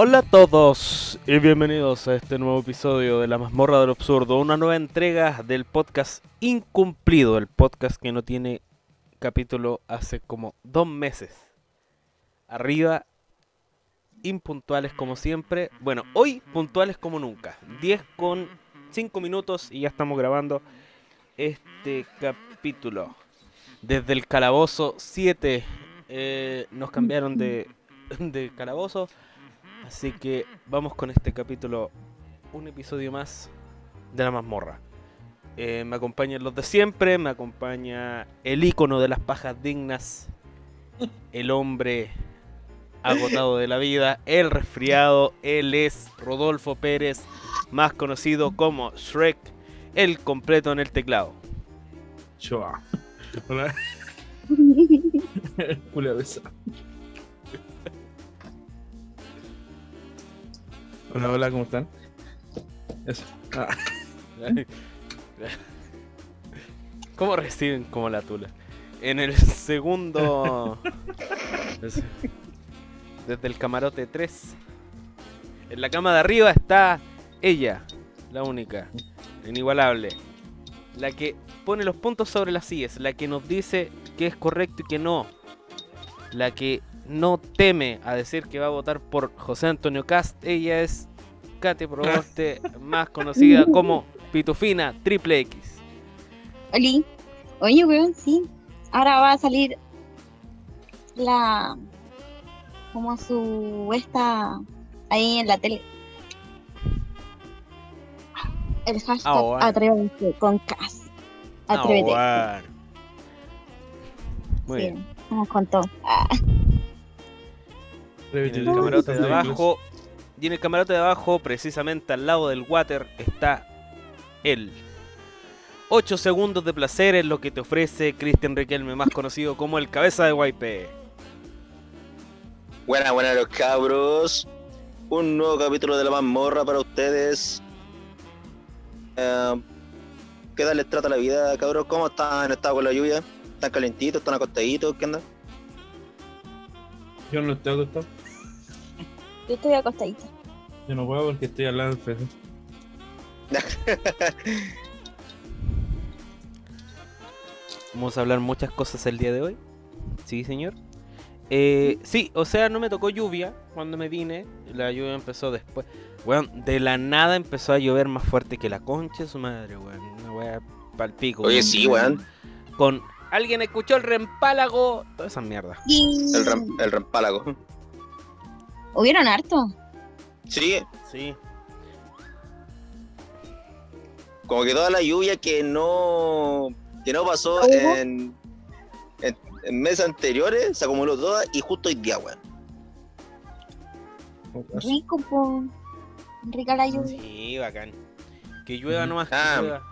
Hola a todos y bienvenidos a este nuevo episodio de La Mazmorra del Absurdo, una nueva entrega del podcast Incumplido, el podcast que no tiene capítulo hace como dos meses. Arriba, impuntuales como siempre. Bueno, hoy puntuales como nunca. 10 con 5 minutos y ya estamos grabando este capítulo. Desde el calabozo 7 eh, nos cambiaron de, de calabozo. Así que vamos con este capítulo, un episodio más de la mazmorra. Eh, me acompañan los de siempre, me acompaña el ícono de las pajas dignas, el hombre agotado de la vida, el resfriado, él es Rodolfo Pérez, más conocido como Shrek, el completo en el teclado. Choa. Hola. Julia Hola, hola, ¿cómo están? Eso. Ah, ¿Cómo reciben como la tula? En el segundo... Desde el camarote 3. En la cama de arriba está ella, la única, la inigualable. La que pone los puntos sobre las sillas, la que nos dice que es correcto y que no. La que no teme a decir que va a votar por José Antonio Cast. Ella es Katy Proboste, más conocida como Pitufina Triple X. Oli. Oye, weón, sí. Ahora va a salir la. como su. esta. ahí en la tele. El hashtag Ah, bueno. atrévete con Cas. Atrévete. Ah, bueno. Muy Sí, bien. Vamos con todo. Ah, En el camarote de abajo. Y en el camarote de abajo, precisamente al lado del water, está él. 8 segundos de placer es lo que te ofrece Cristian Riquelme, más conocido como el cabeza de YP. Buenas, buenas los cabros. Un nuevo capítulo de la mazmorra para ustedes. Eh, ¿Qué tal les trata la vida, cabros? ¿Cómo están estado con la lluvia? ¿Están calentitos? ¿Están acostaditos? ¿Qué onda? Yo no estoy acostado. yo estoy acostadita. Yo no puedo porque estoy al lado del PC. Vamos a hablar muchas cosas el día de hoy. Sí, señor. Eh, sí, o sea, no me tocó lluvia cuando me vine. La lluvia empezó después. Weón, de la nada empezó a llover más fuerte que la concha de su madre, weón. Una wea palpico. Oye, sí, weón. Con. ¿Alguien escuchó el reempálago? Toda esa mierda. Y... El, rem- el rempálago. ¿Hubieron harto? Sí, Sí. como que toda la lluvia que no que no pasó en, en, en meses anteriores se acumuló toda y justo hoy día, weón. Rico, po. Rica la lluvia. Sí, bacán. Que llueva nomás, que Ah. llueva.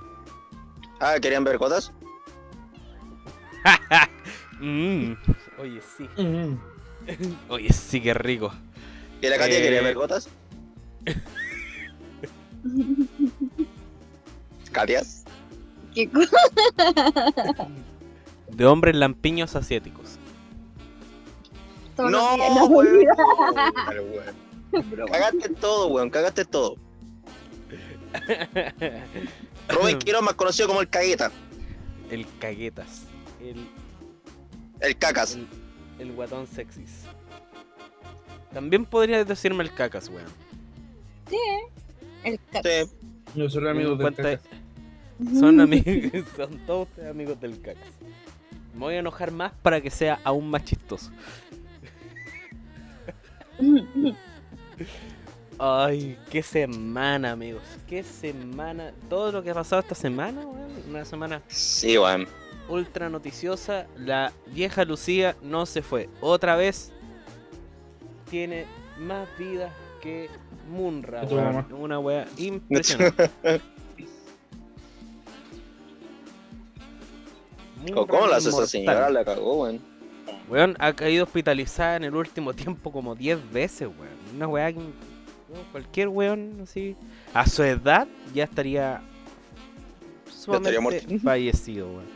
Ah, ¿querían ver gotas? Mm, Oye, sí. Mm. Oye, sí, qué rico. ¿Y la Katia Eh. quería ver gotas? ¿Katia? Qué cosa. De hombres lampiños asiáticos. Todos No, no, weón. Cagaste todo, weón, cagaste todo. Rubén Quiroz, más conocido como el Cagueta, el caguetas. El, el Cacas. el, el guatón sexys. También podrías decirme el cacas, weón. El ca- Sí. Yo soy amigo del Cuenta- Cacas. Son amigos, son todos ustedes amigos del cacas. Me voy a enojar más para que sea aún más chistoso. Ay, qué semana, amigos. Qué semana. Todo lo que ha pasado esta semana, weón. Una semana Sí, weón. Ultra noticiosa. La vieja Lucía no se fue. Otra vez tiene más vidas que Munra, mamá. Una wea impresionante. Munra ¿Cómo la hace esa señora? La cagó, weón. Weón, ha caído hospitalizada en el último tiempo como 10 veces, weón. Una weá que... Cualquier weón así... A su edad ya estaría... Sumamente muerto. fallecido, weón.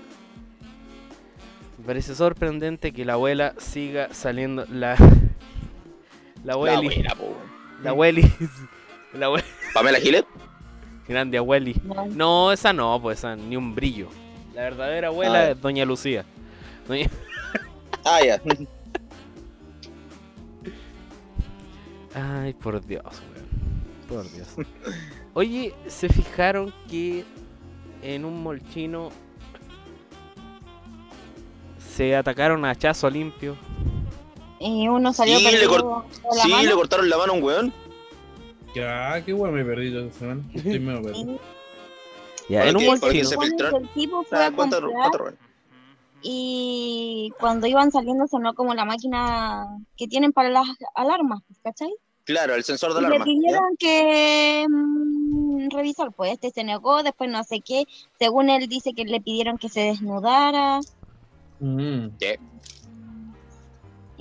Me parece sorprendente que la abuela siga saliendo... La... La La abuela... abuela, po, weón. La Welly. La Welly. Pamela Giles. Grande abueli. No. No, esa no, pues esa ni un brillo. La verdadera abuela Ah. es Doña Lucía. Doña- Ah, ya. Ay, por Dios, weón. Por Dios. Oye, ¿se fijaron que en un molchino se atacaron a hachazo limpio? Y uno salió Sí, le cort- la Sí, mano. le cortaron la mano a un weón. Ya, qué weón me perdí yo esta semana. Estoy medio perdido. Y Ya, en un el tipo fue Ah, a cuatro- comprar cuatro weón. y cuando iban saliendo sonó como la máquina que tienen para las alarmas, ¿cachai? Claro, el sensor de Y le alarma. ¿ya? pidieron que mm, revisar, pues este se negó, después no sé qué, según él dice que le pidieron que se desnudara Mm.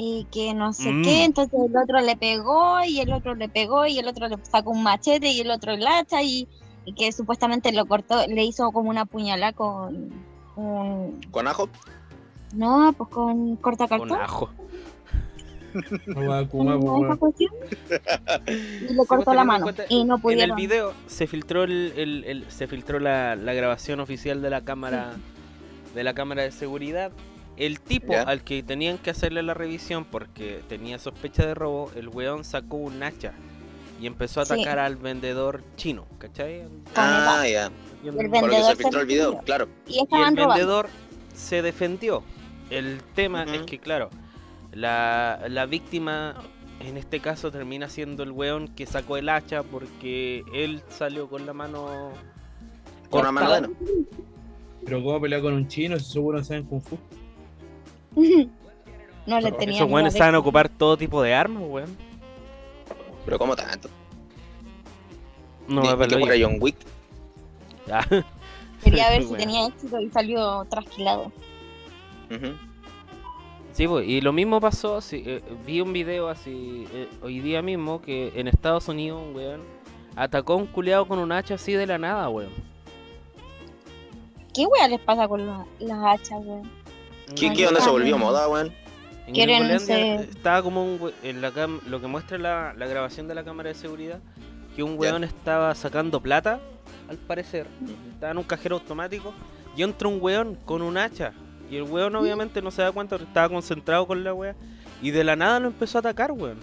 y que no sé Mm. qué, entonces el otro le pegó y el otro le pegó y el otro le sacó un machete y el otro el hacha y, y que supuestamente lo cortó, le hizo como una puñalada con, con Con ajo. no, pues con Con cortacartón. ajo. No va a Kuma, como pues, esa weón. cuestión, y le cortó la mano y no En el pudieron. video se filtró el, el- el- se filtró la, la grabación oficial de la cámara de la cámara de seguridad. El tipo Ya. al que tenían que hacerle la revisión porque tenía sospecha de robo, el weón sacó un hacha y empezó a Sí. atacar al vendedor chino, ¿cachai? Ah, el- ya. el Por lo que vendedor se filtró el video, claro. y Y el robando. vendedor se defendió. El tema es que, claro, la, la víctima en este caso termina siendo el weón que sacó el hacha porque él salió con la mano. Con una mano Pero cómo pelear con un chino si seguro saben Kung Fu. no le Esos tenía Esos weones saben ocupar todo tipo de armas, weón. Pero ¿cómo tanto? No me yo. John Wick. Ah, Quería ver si Bueno. tenía éxito y salió trasquilado. Sí, pues, y lo mismo pasó, sí, eh, vi un video así eh, hoy día mismo que en Estados Unidos un weón atacó a un culeado con un hacha así de la nada, weón. ¿Qué wea les pasa con la- las hachas, weón? ¿Qué, qué onda se volvió moda, weón? En Quieren Gringolandia ese- estaba como un we- en la cam- lo que muestra la, la grabación de la cámara de seguridad, que un weón estaba sacando plata, al parecer, estaba en un cajero automático, y entra un weón con un hacha, y el weón obviamente no se da cuenta, estaba concentrado con la wea, y de la nada lo empezó a atacar, weón.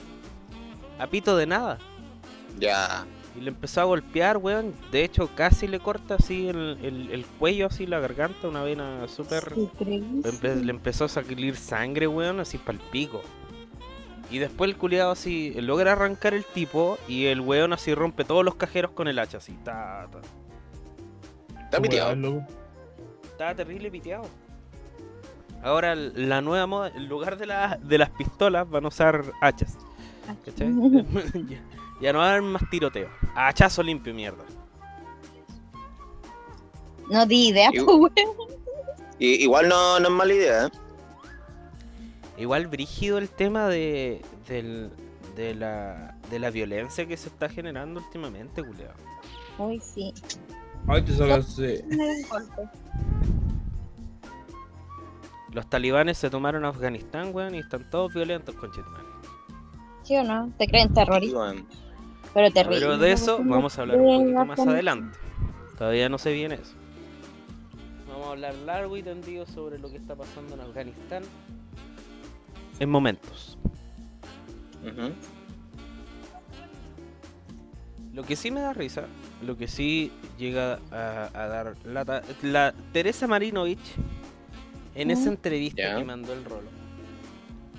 A pito de nada. Ya. Y le empezó a golpear, weón. De hecho, casi le corta así el, el- el cuello, así la garganta, una vena súper... Le, empe- le empezó a salir sangre, weón, así pa'l pico. Y después el culiado así logra arrancar el tipo y el weón así rompe todos los cajeros con el hacha, así. Ta, ta. Está piteado. Estaba terrible piteado. Ahora la nueva moda, en lugar de, la- de las pistolas van a usar hachas. ¿Cachai? ya, no van a haber más tiroteo. Hachazo limpio, mierda. No di idea, Y- pues, igual no, no es mala idea, ¿eh? Igual brígido el tema de, del- de, la, de la violencia que se está generando últimamente, culiado. Uy, sí. Ay, te golpe. Los talibanes se tomaron a Afganistán, weón, y están todos violentos, conchetumare. ¿Sí o no? Te creen terrorista, Weón. Pero terrible. Pero de eso vamos a hablar no un poquito más adelante. Todavía no sé bien eso. Vamos a hablar largo y tendido sobre lo que está pasando en Afganistán en momentos. Lo que sí me da risa, lo que sí llega a, a dar lata, la Teresa Marinovich en esa entrevista que mandó el rolo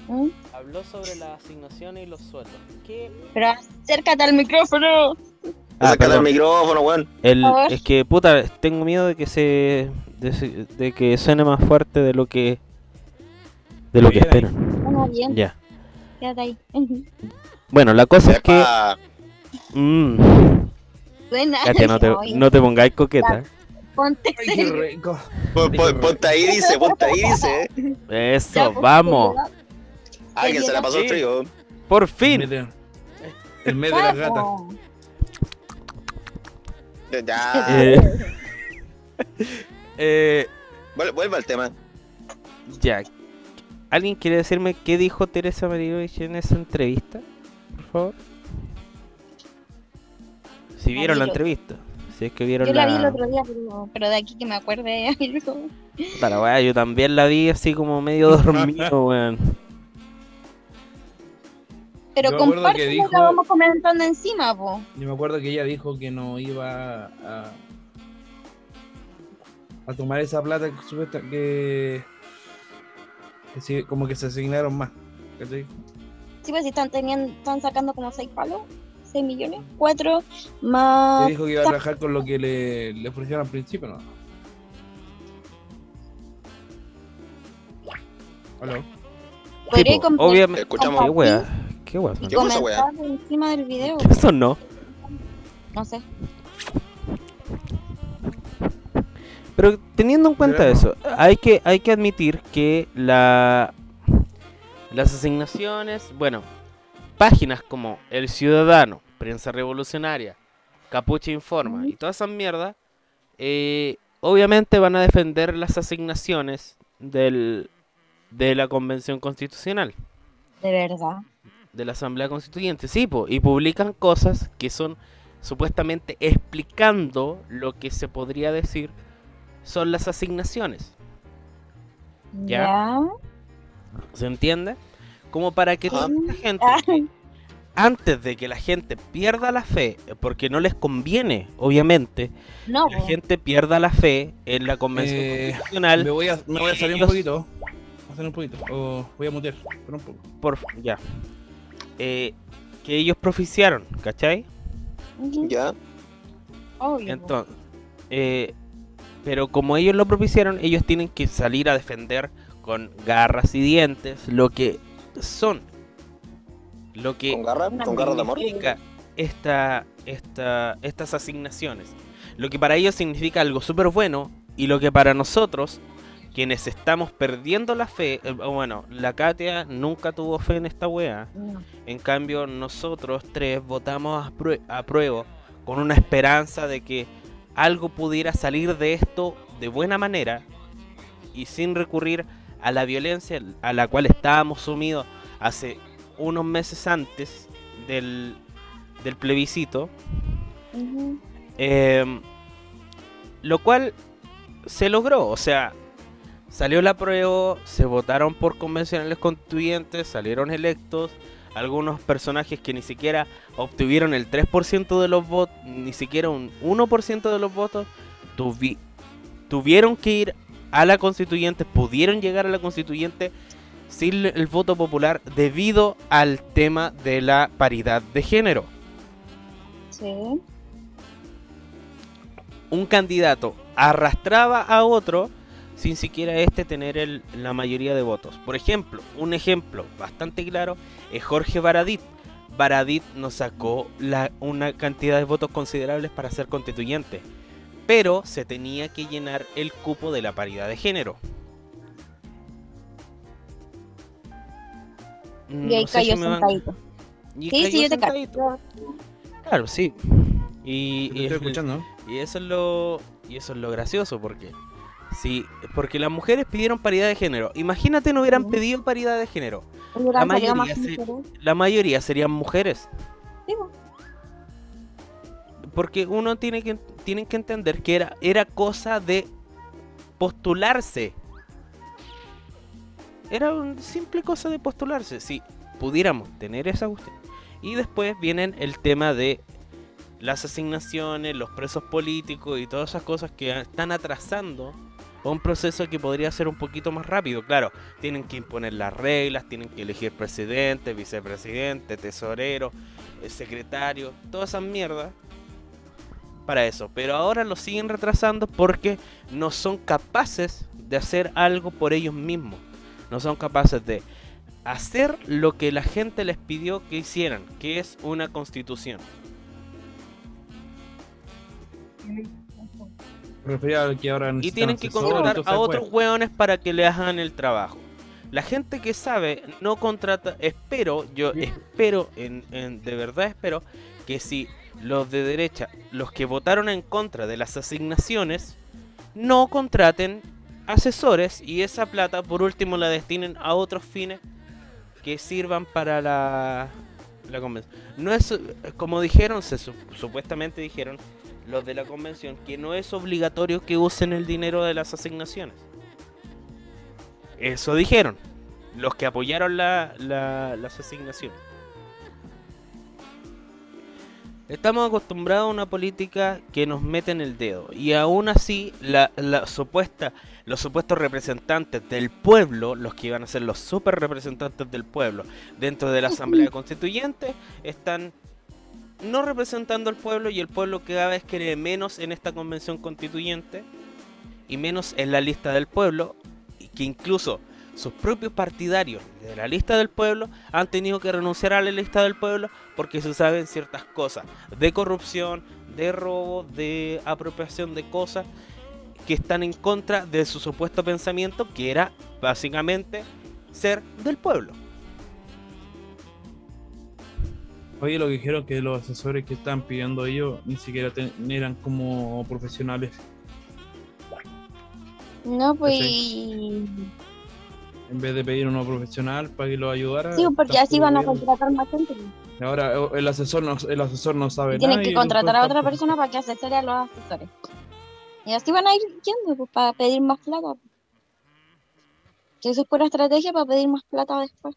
¿Mm? habló sobre las asignaciones y los sueldos. ¿Qué? Pero acércate al micrófono. Ah, Acércate al micrófono, weón. El- es que puta, tengo miedo de que se de, que suene más fuerte de lo que de lo que esperan. Bueno, bien, Ya. quédate ahí. Bueno, la cosa es que mm, Suena. Katia, no te, no te pongáis coqueta. Ponte Ay, qué rico. Pon- pon- Ponte ahí, dice, ponte ahí, dice. ¿eh? Eso, Ya, pues, vamos. Que se la pasó el frío. Por fin. medio- El mes de las gatas. Ya. Eh, eh, Vuel- Vuelve al tema. ya. ¿Alguien quiere decirme qué dijo Teresa Marinovich en esa entrevista? Por favor. Si La vieron vi la entrevista. Si es que vieron Yo la vi el la... otro día, pero, pero de aquí que me acuerde la weá, yo también la vi así como medio dormido, weón. Pero Yo comparte que lo dijo- que vamos comentando encima, po. Yo me acuerdo que ella dijo que no iba a, a tomar esa plata que supuesta que, que sí, como que se asignaron más. ¿cachai? Sí, pues si están teniendo, están sacando como 6 palos, 6 millones, 4 más. Que dijo que iba a trabajar con lo que le, le ofrecieron al principio, ¿no? Hola. Podría Sí, obviamente. Escuchamos. ¿Qué weá? ¿Qué weá? y ¿Qué cosa, comentar encima del video. ¿Qué eso no? No sé. Pero teniendo en cuenta Pero- eso, hay que, hay que admitir que la, las asignaciones, bueno, páginas como El Ciudadano, Prensa Revolucionaria, Capucha Informa y todas esas mierdas, eh, obviamente van a defender las asignaciones del, de la Convención Constitucional, De verdad. De la Asamblea Constituyente, sí, po, y publican cosas que son supuestamente explicando lo que se podría decir son las asignaciones. Ya. ¿Se entiende? Como para que toda la gente, Ah. antes de que la gente pierda la fe, porque no les conviene, obviamente, No, que la gente pierda la fe en la Convención Eh, Constitucional, Me voy a, me voy a salir un Ellos- poquito. Voy a salir un poquito. O voy a mutear. Pero un poco. por ya, eh, que ellos proficiaron, ¿cachai? Ya. Obvio. Entonces, eh, pero como ellos lo propiciaron, ellos tienen que salir a defender con garras y dientes lo que son, lo que Con garra, con garra de amor. significa esta, esta, estas asignaciones. Lo que para ellos significa algo súper bueno y lo que para nosotros, quienes estamos perdiendo la fe, eh, bueno, la Katia nunca tuvo fe en esta wea. No. En cambio, nosotros tres votamos a, prue- a prueba con una esperanza de que algo pudiera salir de esto de buena manera y sin recurrir a la violencia a la cual estábamos sumidos hace unos meses antes del, del plebiscito. Em, lo cual se logró, o sea, salió la prueba, se votaron por convencionales constituyentes, salieron electos, algunos personajes que ni siquiera obtuvieron el 3% de los votos, ni siquiera un 1% de los votos, tuvi- tuvieron que ir a la constituyente, pudieron llegar a la constituyente sin el voto popular debido al tema de la paridad de género. Sí. un candidato arrastraba a otro sin siquiera este tener el- la mayoría de votos. Por ejemplo, un ejemplo bastante claro es Jorge Baradit. Baradit nos sacó la- una cantidad de votos considerables para ser constituyente, pero se tenía que llenar el cupo de la paridad de género. Y ahí No cayó si me van- sentadito. y Sí, cayó sí, yo te sentadito. capto. Claro, sí. Y, Te y estoy es- escuchando. y eso es lo y eso es lo gracioso porque sí, porque las mujeres pidieron paridad de género. Imagínate no hubieran pedido paridad de género. Mayoría se-. La mayoría serían mujeres, Sí, po. porque uno tiene que tienen que entender que era era cosa de postularse. Era una simple cosa de postularse. Si pudiéramos tener esa cuestión. Y después vienen el tema de las asignaciones, los presos políticos y todas esas cosas que están atrasando un proceso que podría ser un poquito más rápido. Claro, tienen que imponer las reglas, tienen que elegir presidente, vicepresidente, tesorero, eh, secretario, todas esas mierdas para eso. Pero ahora lo siguen retrasando porque no son capaces de hacer algo por ellos mismos. No son capaces de hacer lo que la gente les pidió que hicieran, que es una constitución. Me refería a que ahora Y tienen que contratar a otros hueones para que le hagan el trabajo. La gente que sabe no contrata, espero, yo espero, en, en- de verdad espero, que si los de derecha, los que votaron en contra de las asignaciones, no contraten asesores y esa plata por último la destinen a otros fines que sirvan para la La convención. No es, como dijeron, se su- supuestamente dijeron los de la convención, que no es obligatorio que usen el dinero de las asignaciones. Eso dijeron, los que apoyaron la- la- las asignaciones. Estamos acostumbrados a una política que nos mete en el dedo y aún así la, la supuesta, los supuestos representantes del pueblo, los que iban a ser los super representantes del pueblo dentro de la Asamblea Constituyente, están no representando al pueblo y el pueblo cada vez cree menos en esta convención constituyente y menos en la lista del pueblo y que incluso sus propios partidarios de la lista del pueblo han tenido que renunciar a la lista del pueblo porque se saben ciertas cosas de corrupción, de robo, de apropiación de cosas que están en contra de su supuesto pensamiento que era básicamente ser del pueblo. Oye, lo que dijeron que los asesores que estaban pidiendo ellos ni siquiera ten- eran como profesionales. No, pues. En vez de pedir uno profesional para que los ayudara. Sí, porque están así van a contratar más gente. Y Ahora el asesor no, el asesor no sabe Y tienen nada. que contratar a otra están- persona para que asesore a los asesores. Y así van a ir yendo, pues, para pedir más plata. Si eso es pura estrategia para pedir más plata después.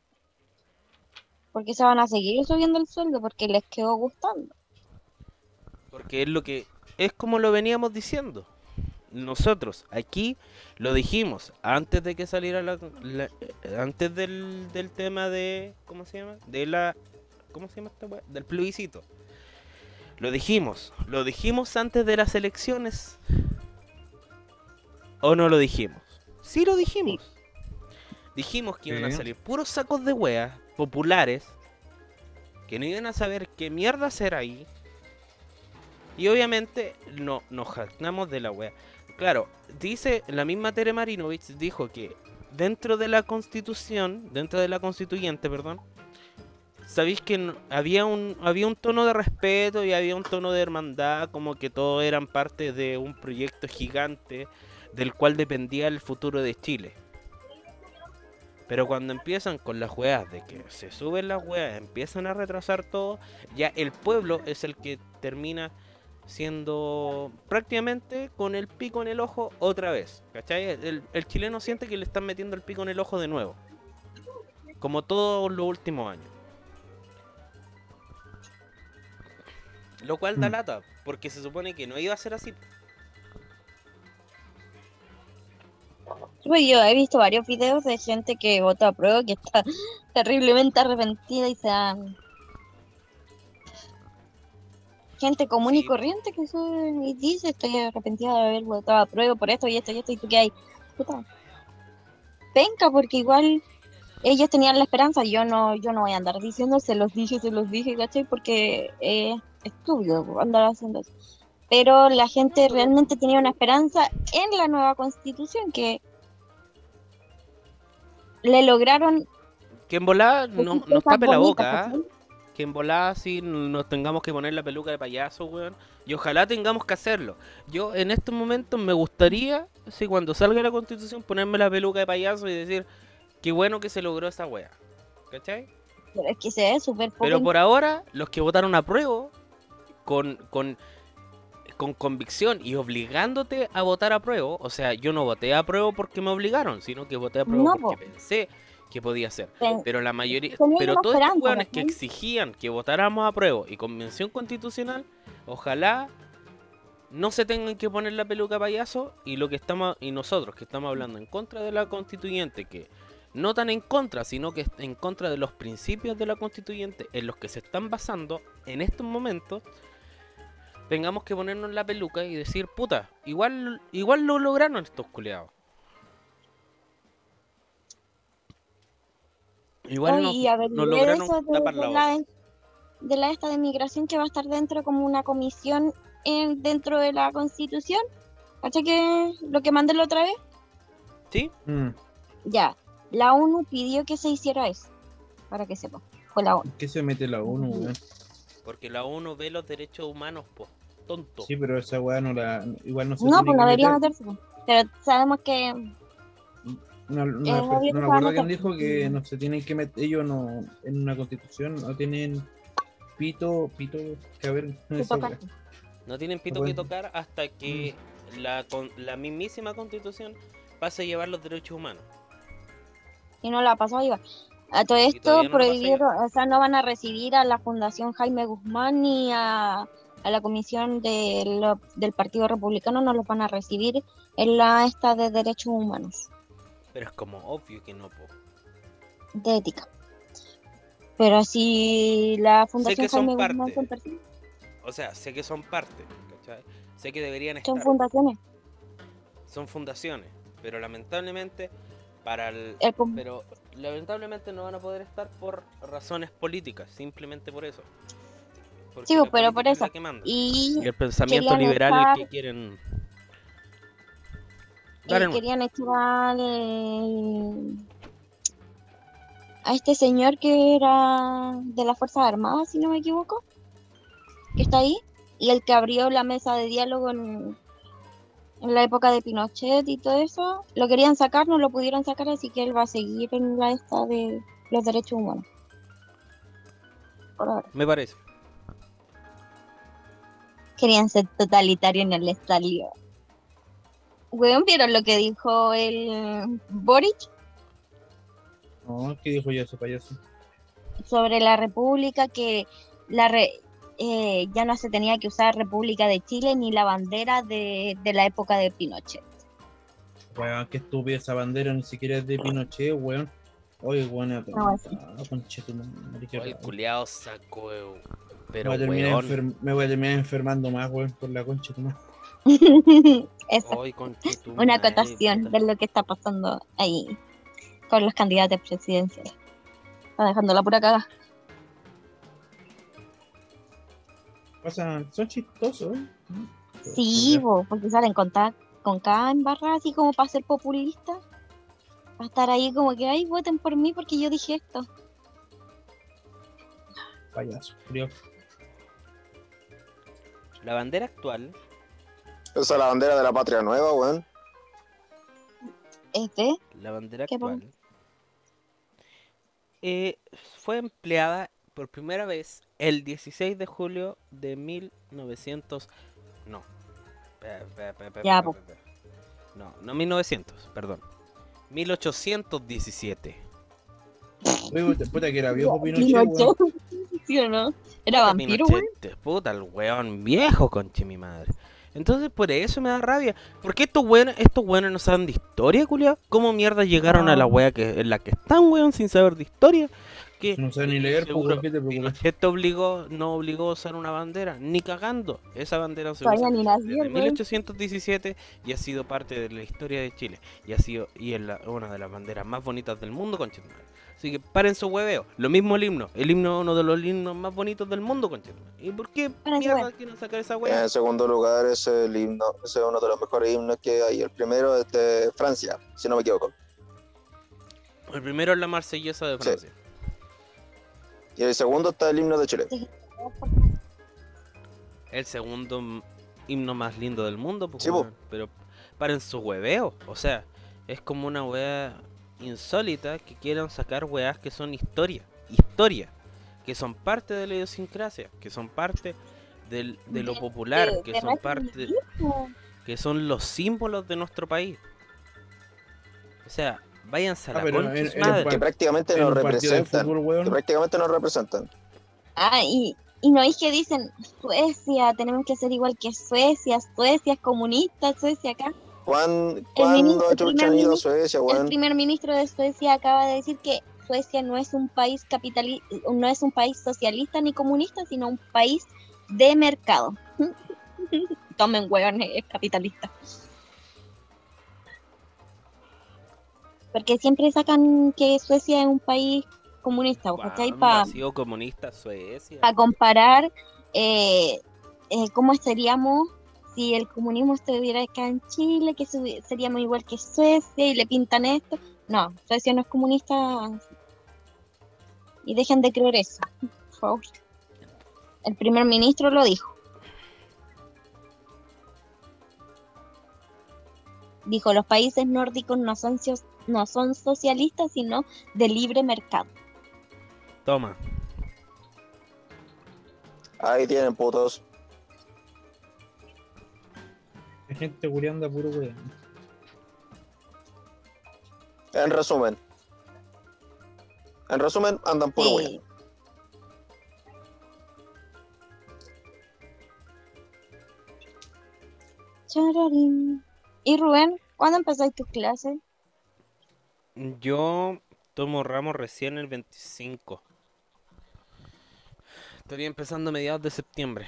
Porque se van a seguir subiendo el sueldo porque les quedó gustando. Porque es lo que es como lo veníamos diciendo. Nosotros aquí lo dijimos antes de que saliera la, la- eh, antes del, del tema de ¿cómo se llama? De la ¿cómo se llama esta weá? Del plebiscito. Lo dijimos, lo dijimos antes de las elecciones. ¿O no lo dijimos? Sí lo dijimos. Dijimos que iban a salir puros sacos de weas populares que no iban a saber qué mierda hacer ahí. Y obviamente no, nos jactamos de la wea. Claro, dice la misma Tere Marinovich dijo que dentro de la constitución, dentro de la constituyente, perdón, sabéis que había un había un tono de respeto y había un tono de hermandad, como que todos eran parte de un proyecto gigante del cual dependía el futuro de Chile. Pero cuando empiezan con las weas de que se suben las weas, empiezan a retrasar todo, ya el pueblo es el que termina siendo prácticamente con el pico en el ojo otra vez. ¿Cachai? El, el chileno siente que le están metiendo el pico en el ojo de nuevo. Como todos los últimos años. Lo cual da Mm. lata, porque se supone que no iba a ser así. Yo he visto varios videos de gente que vota a prueba que está terriblemente arrepentida y se han... Gente común y corriente que sube y dice estoy arrepentida de haber votado a prueba por esto y esto y esto y tú que hay. Puta. Penca porque igual ellos tenían la esperanza, yo no, yo no voy a andar diciendo se los dije, se los dije, ¿cachai? Porque es estúpido andar haciendo eso. Pero la gente realmente tenía una esperanza en la nueva constitución que le lograron Que en volada no, nos tape la boca, ¿ah? que en volada sí nos tengamos que poner la peluca de payaso, weón. Y ojalá tengamos que hacerlo. Yo en estos momentos me gustaría, si cuando salga la constitución, ponerme la peluca de payaso y decir, qué bueno que se logró esa wea. ¿Cachai? Pero es que se ve súper poco Pero por ahora, los que votaron a prueba, con, con, con convicción y obligándote a votar a prueba, o sea, yo no voté a prueba porque me obligaron, sino que voté a prueba No, porque pensé que podía ser. pen- Pero la mayoría, pero todos esperanza, hueones que exigían que votáramos a prueba y convención constitucional, ojalá no se tengan que poner la peluca payaso y lo que estamos y nosotros que estamos hablando en contra de la constituyente que no tan en contra, sino que en contra de los principios de la constituyente en los que se están basando en estos momentos, tengamos que ponernos la peluca y decir, puta, igual igual lo lograron estos culeados. Igual Oye, no, nos de lograron eso de, tapar de la de la esta de migración que va a estar dentro como una comisión en, dentro de la constitución. ¿Cacha que lo que mandé la otra vez? ¿Sí? Mm, Ya, la ONU pidió que se hiciera eso, para que sepa. Fue la ONU. ¿Qué se mete la ONU, weón? Porque la ONU ve los derechos humanos, po. Tonto. Sí, pero esa weá no la. Igual no se No, pues que no debería meter. meterse. Pero sabemos que Una, una Eh, no me a acuerdo quién dijo que no se tienen que meter. Ellos no. En una constitución no tienen pito, pito que toca. wea. No tienen pito Bueno. que tocar hasta que la, con- la mismísima constitución pase a llevar los derechos humanos. Y no la pasó a llevar. A todo esto no a prohibieron, o sea, no van a recibir a la Fundación Jaime Guzmán ni a, a la Comisión de lo- del Partido Republicano, no los van a recibir en la esta de Derechos Humanos, Pero es como obvio que no, po. de ética. Pero si la Fundación Jaime Guzmán parte. son personas, O sea, sé que son parte, ¿cachai? Sé que deberían estar. son fundaciones. son fundaciones, pero lamentablemente para el El pero lamentablemente no van a poder estar por razones políticas, simplemente por eso. Sí, pero por eso. y Y el pensamiento liberal el estar- que quieren Dale, querían echar al- a este señor que era de las Fuerzas Armadas, si no me equivoco, que está ahí, y el que abrió la mesa de diálogo en, en la época de Pinochet y todo eso, lo querían sacar, no lo pudieron sacar, así que él va a seguir en la esta de los derechos humanos. Por ahora. me parece. Querían ser totalitarios en el estadio. Weón, ¿vieron lo que dijo el Boric? No, ¿qué dijo ya ese payaso? sobre la República, que la re- eh, ya no se tenía que usar República de Chile ni la bandera de, de la época de Pinochet. Weón, qué estúpida esa bandera, ni siquiera es de Pinochet, weón. Oye, weón, a No, sí. ah, culiao me, pero voy a terminar weón, enfer- me voy a terminar enfermando más, weón, por la concha tu una acotación de lo que está pasando ahí con los candidatos presidenciales. Está dejando la pura caga. Pasa, son chistosos, ¿eh? Sí, bo, porque salen con, ta- con cada embarrada así como para ser populista. Para estar ahí como que, ay, voten por mí porque yo dije esto. Payaso, frío. La bandera actual Esa es la bandera de la patria nueva, weón. ¿Es de? La bandera ¿Qué pon- actual eh, fue empleada por primera vez el 16 de julio de 1900. No. Ya. No, no 1900, perdón. 1817. Oye, puta, que era viejo Pinochet, weón. Pinochet. ¿Sí o no? Era vampiro, güey. Pinochet, puta, el weón viejo, conche mi madre. Entonces por eso me da rabia. Porque estos weones, estos weones no saben de historia, culiao. ¿Cómo mierda llegaron a la wea que, en la que están, weón, sin saber de historia? Que No sabe ni leer, pues, seguro weón, ¿qué te? Pinochet obligó, no obligó a usar una bandera, ni cagando. Esa bandera se usa ni nació, desde güey. 1817 y ha sido parte de la historia de Chile. Y ha sido y es la- una de las banderas más bonitas del mundo, conchetumare. Así que paren su hueveo. Lo mismo el himno. El himno es uno de los himnos más bonitos del mundo, conchetumare. ¿Y por qué mierda quieren sacar esa En wea? segundo lugar, es el himno, ese es uno de los mejores himnos que hay. El primero es de Francia, si no me equivoco. El primero es la marsellesa de Sí. Francia. Y el segundo está el himno de Chile. El segundo himno más lindo del mundo, pues, Sí, weón. pero paren su hueveo. O sea, es como una wea insólita que quieran sacar weas que son historia. Historia. Que son parte de la idiosincrasia. Que son parte del- de lo popular. Que son parte. Que son los símbolos de nuestro país. O sea, váyanse a Ah, la pero concha de en- su en el madre. Que prácticamente En nos representan. fútbol, Que prácticamente nos representan. Ah, y, y no es que dicen Suecia, tenemos que ser igual que Suecia, Suecia es comunista, Suecia acá. ¿Cuán, ministro- ¿Cuándo el chucha primer han ido a ministro- Suecia, El primer ministro de Suecia acaba de decir que Suecia no es un país capitali no es un país socialista ni comunista, sino un país de mercado. Tomen hueón, es capitalista. Porque siempre sacan que Suecia es un país comunista, ¿cachai? ¿Cuándo Para ha sido comunista Suecia? comparar eh, eh, cómo seríamos si el comunismo estuviera acá en Chile, que seríamos igual que Suecia y le pintan esto. No, Suecia no es comunista. Y dejen de creer eso, por favor. El primer ministro lo dijo. Dijo, los países nórdicos no son, no son socialistas, sino de libre mercado. Toma. Ahí tienen putos. Gente culiando a puro weón. En resumen. En resumen, andan puro weón. Sí. Chararín. Y Rubén, ¿cuándo empezáis tus clases? Yo tomo ramos recién el 25. Estaría empezando a mediados de septiembre,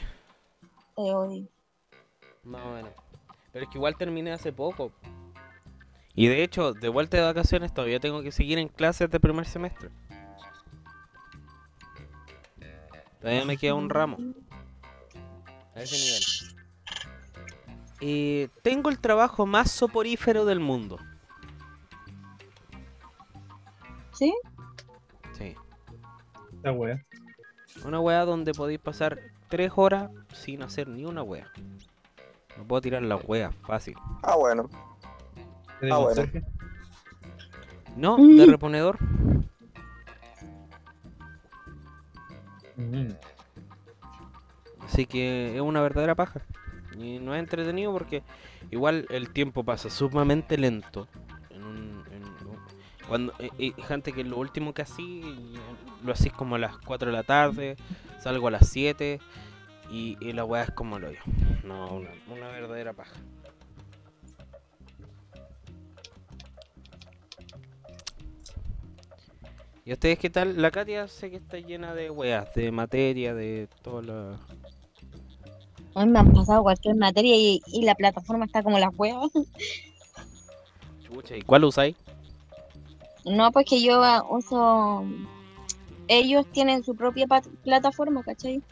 Te odio. más o menos. Pero es que igual terminé hace poco. Y de hecho, de vuelta de vacaciones todavía tengo que seguir en clases de primer semestre. Todavía me queda un ramo. A ese nivel. Y tengo el trabajo más soporífero del mundo. ¿Sí? Sí. La wea. Una wea donde podéis pasar tres horas sin hacer ni una wea. No puedo tirar la wea fácil. Ah, bueno. ¿Eres Ah, bueno. No, Mm. de reponedor. Mm. Así que es una verdadera paja. Y no es entretenido porque igual el tiempo pasa sumamente lento. En un- en un- cuando eh, eh, gente que lo último que así lo hacís como a las 4 de la tarde, salgo a las 7 y, y la weá es como lo yo. No, una, una verdadera paja. ¿Y ustedes qué tal? La Katia sé que está llena de weas, de materia, de todo lo... A mí me han pasado cualquier materia y, y la plataforma está como las huevas. Chucha, ¿y cuál usáis? No, pues que yo ah, uso. Ellos tienen su propia plataforma, ¿cachai?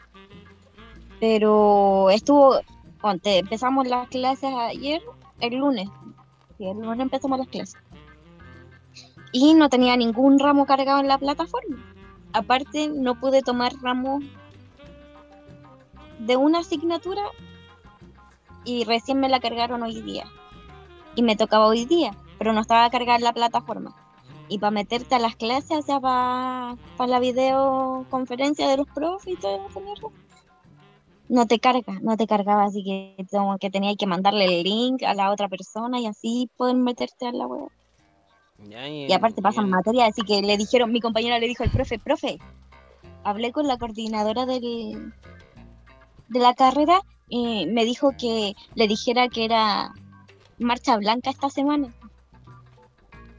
Pero estuvo. Ponte, empezamos las clases ayer, el lunes. El lunes empezamos las clases. Y no tenía ningún ramo cargado en la plataforma. Aparte, no pude tomar ramos de una asignatura y recién me la cargaron hoy día. Y me tocaba hoy día, pero no estaba cargada en la plataforma y para meterte a las clases, o sea, para la videoconferencia de los profes y todo mierda, no te carga, no te cargaba, así que como que tenía que mandarle el link a la otra persona y así poder meterte a la web. Ya, Y aparte pasan materias, así que le dijeron, mi compañera le dijo al profe, profe, hablé con la coordinadora del, de la carrera y me dijo que le dijera que era marcha blanca esta semana.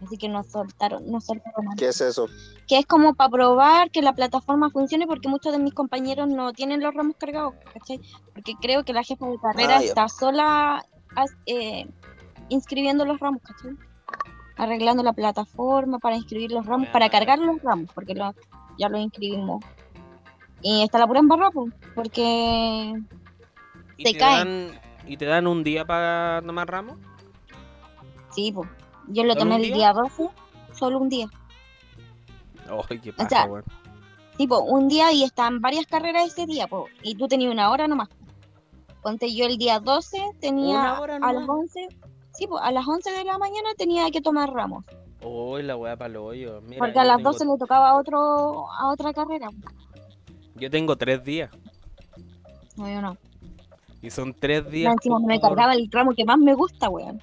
Así que nos soltaron, nos soltaron a- ¿Qué es eso? que es como para probar que la plataforma funcione porque muchos de mis compañeros no tienen los ramos cargados, ¿cachai? Porque creo que la jefa de carrera Ah, está sola eh, inscribiendo los ramos, ¿cachai? Arreglando la plataforma para inscribir los ramos, para cargar los ramos, porque lo- ya los inscribimos. Y está la pura embarrada, pues, porque ¿Y se te cae. dan- ¿Y te dan un día para tomar ramos? sí, pues, yo lo ¿Solo tomé el día? día 12, solo un día. Ay, qué sea, paja, weón. Tipo, un día y están varias carreras ese día, po, y tú tenías una hora nomás. Ponte yo el día 12, tenía a las nomás. 11, sí, po, a las 11 de la mañana tenía que tomar ramos, Uy, la weá para el hoyo. Mira, porque a las tengo- 12 le tocaba a otro a otra carrera. Yo tengo tres días. No, yo no. Y son tres días. encima no me por- cargaba el ramo que más me gusta, weón.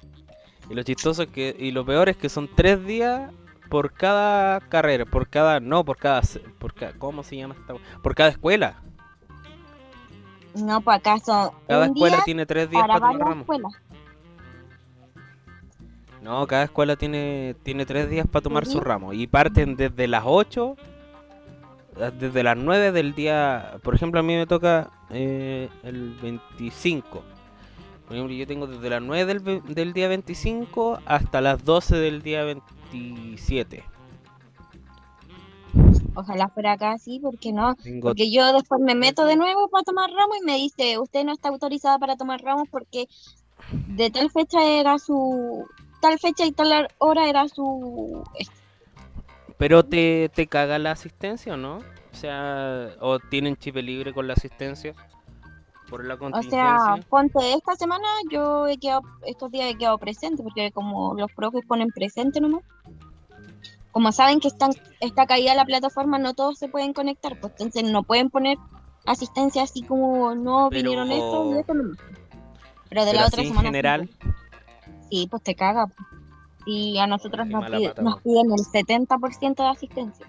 Y lo chistoso es que. Y lo peor es que son tres días por cada carrera. Por cada. No, por cada. Por cada ¿Cómo se llama esta? Por cada escuela. No, pues acaso Cada un escuela día tiene tres días para tomar ramos. escuelas. No, cada escuela tiene, tiene tres días para tomar su ramo. Y parten desde las 8, eh, desde las 9 del día. Por ejemplo, a mí me toca eh, el 25. Por ejemplo, yo tengo desde las 9 del, del día 25 hasta las 12 del día 27. Ojalá fuera acá así, porque no. Tengo Porque yo después me meto de nuevo para tomar ramos y me dice, usted no está autorizada para tomar ramos porque de tal fecha era su... Tal fecha y tal hora era su... Pero te, te caga la asistencia, ¿o no? O sea, o tienen chip libre con la asistencia por la O contingencia. sea, ponte, esta semana yo he quedado, estos días he quedado presente, porque como los profes ponen presente nomás, como saben que están, está caída la plataforma, no todos se pueden conectar, pues entonces no pueden poner asistencia así como no Pero- vinieron esto y esto no. Pero de Pero la otra en semana. sí, general, pues. Sí, pues te caga. pues. Y a nosotros nos, pide- pata, nos piden el 70% de asistencia.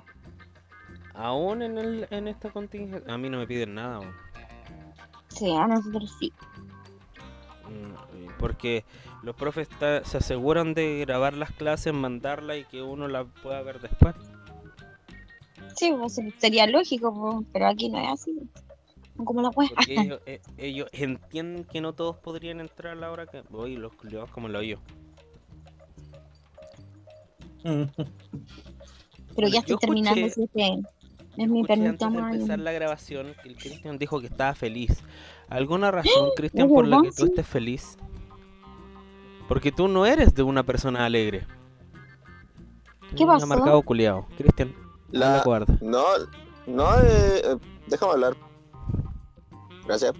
aún en, el, en esta contingencia, a mí no me piden nada. Sí, a nosotros sí. Mm, Porque los profes se aseguran de grabar las clases, mandarlas y que uno las pueda ver después. Sí, pues sería lógico, pues, pero aquí no es así. Como la. Porque ellos, eh, ellos entienden que no todos podrían entrar a la hora que. Voy, los culiados como lo oyo. Pero ya yo estoy terminando, escuché- que es mi antes de empezar la grabación que el Cristian dijo que estaba feliz. ¿Alguna razón, Cristian, ¿Es por la que tú estés feliz? Porque tú no eres de una persona alegre. ¿Qué Una pasó? marcado culiado. Cristian, La- guarda. No, no, eh, eh, déjame hablar. Gracias.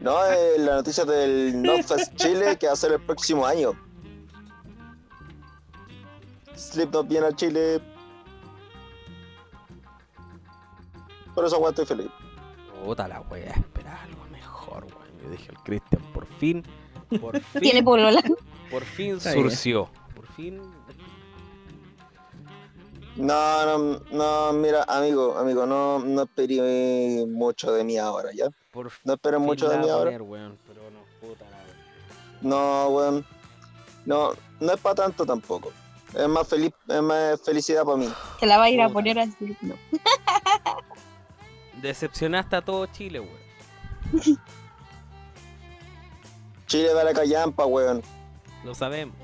No, eh, la noticia del NotFest Chile que va a ser el próximo año. Slipknot viene a Chile. Por eso aguanto estoy feliz. Puta la wea, esperaba algo mejor, weón. Yo dije al Cristian, por fin, por Tiene fin, polola. por fin Está bien. surció. Por fin. No, no, no, mira, amigo, amigo, no, no esperé mucho de mí ahora, ¿ya? Por No esperen fin mucho de mí ahora. poner, weón, pero no, puta la. No, weón. No, no es para tanto tampoco. Es más feliz, es más felicidad para mí. Se la va a ir a poner así. No. Decepcionaste a todo Chile, weón. Chile da la callampa, weón. Lo sabemos.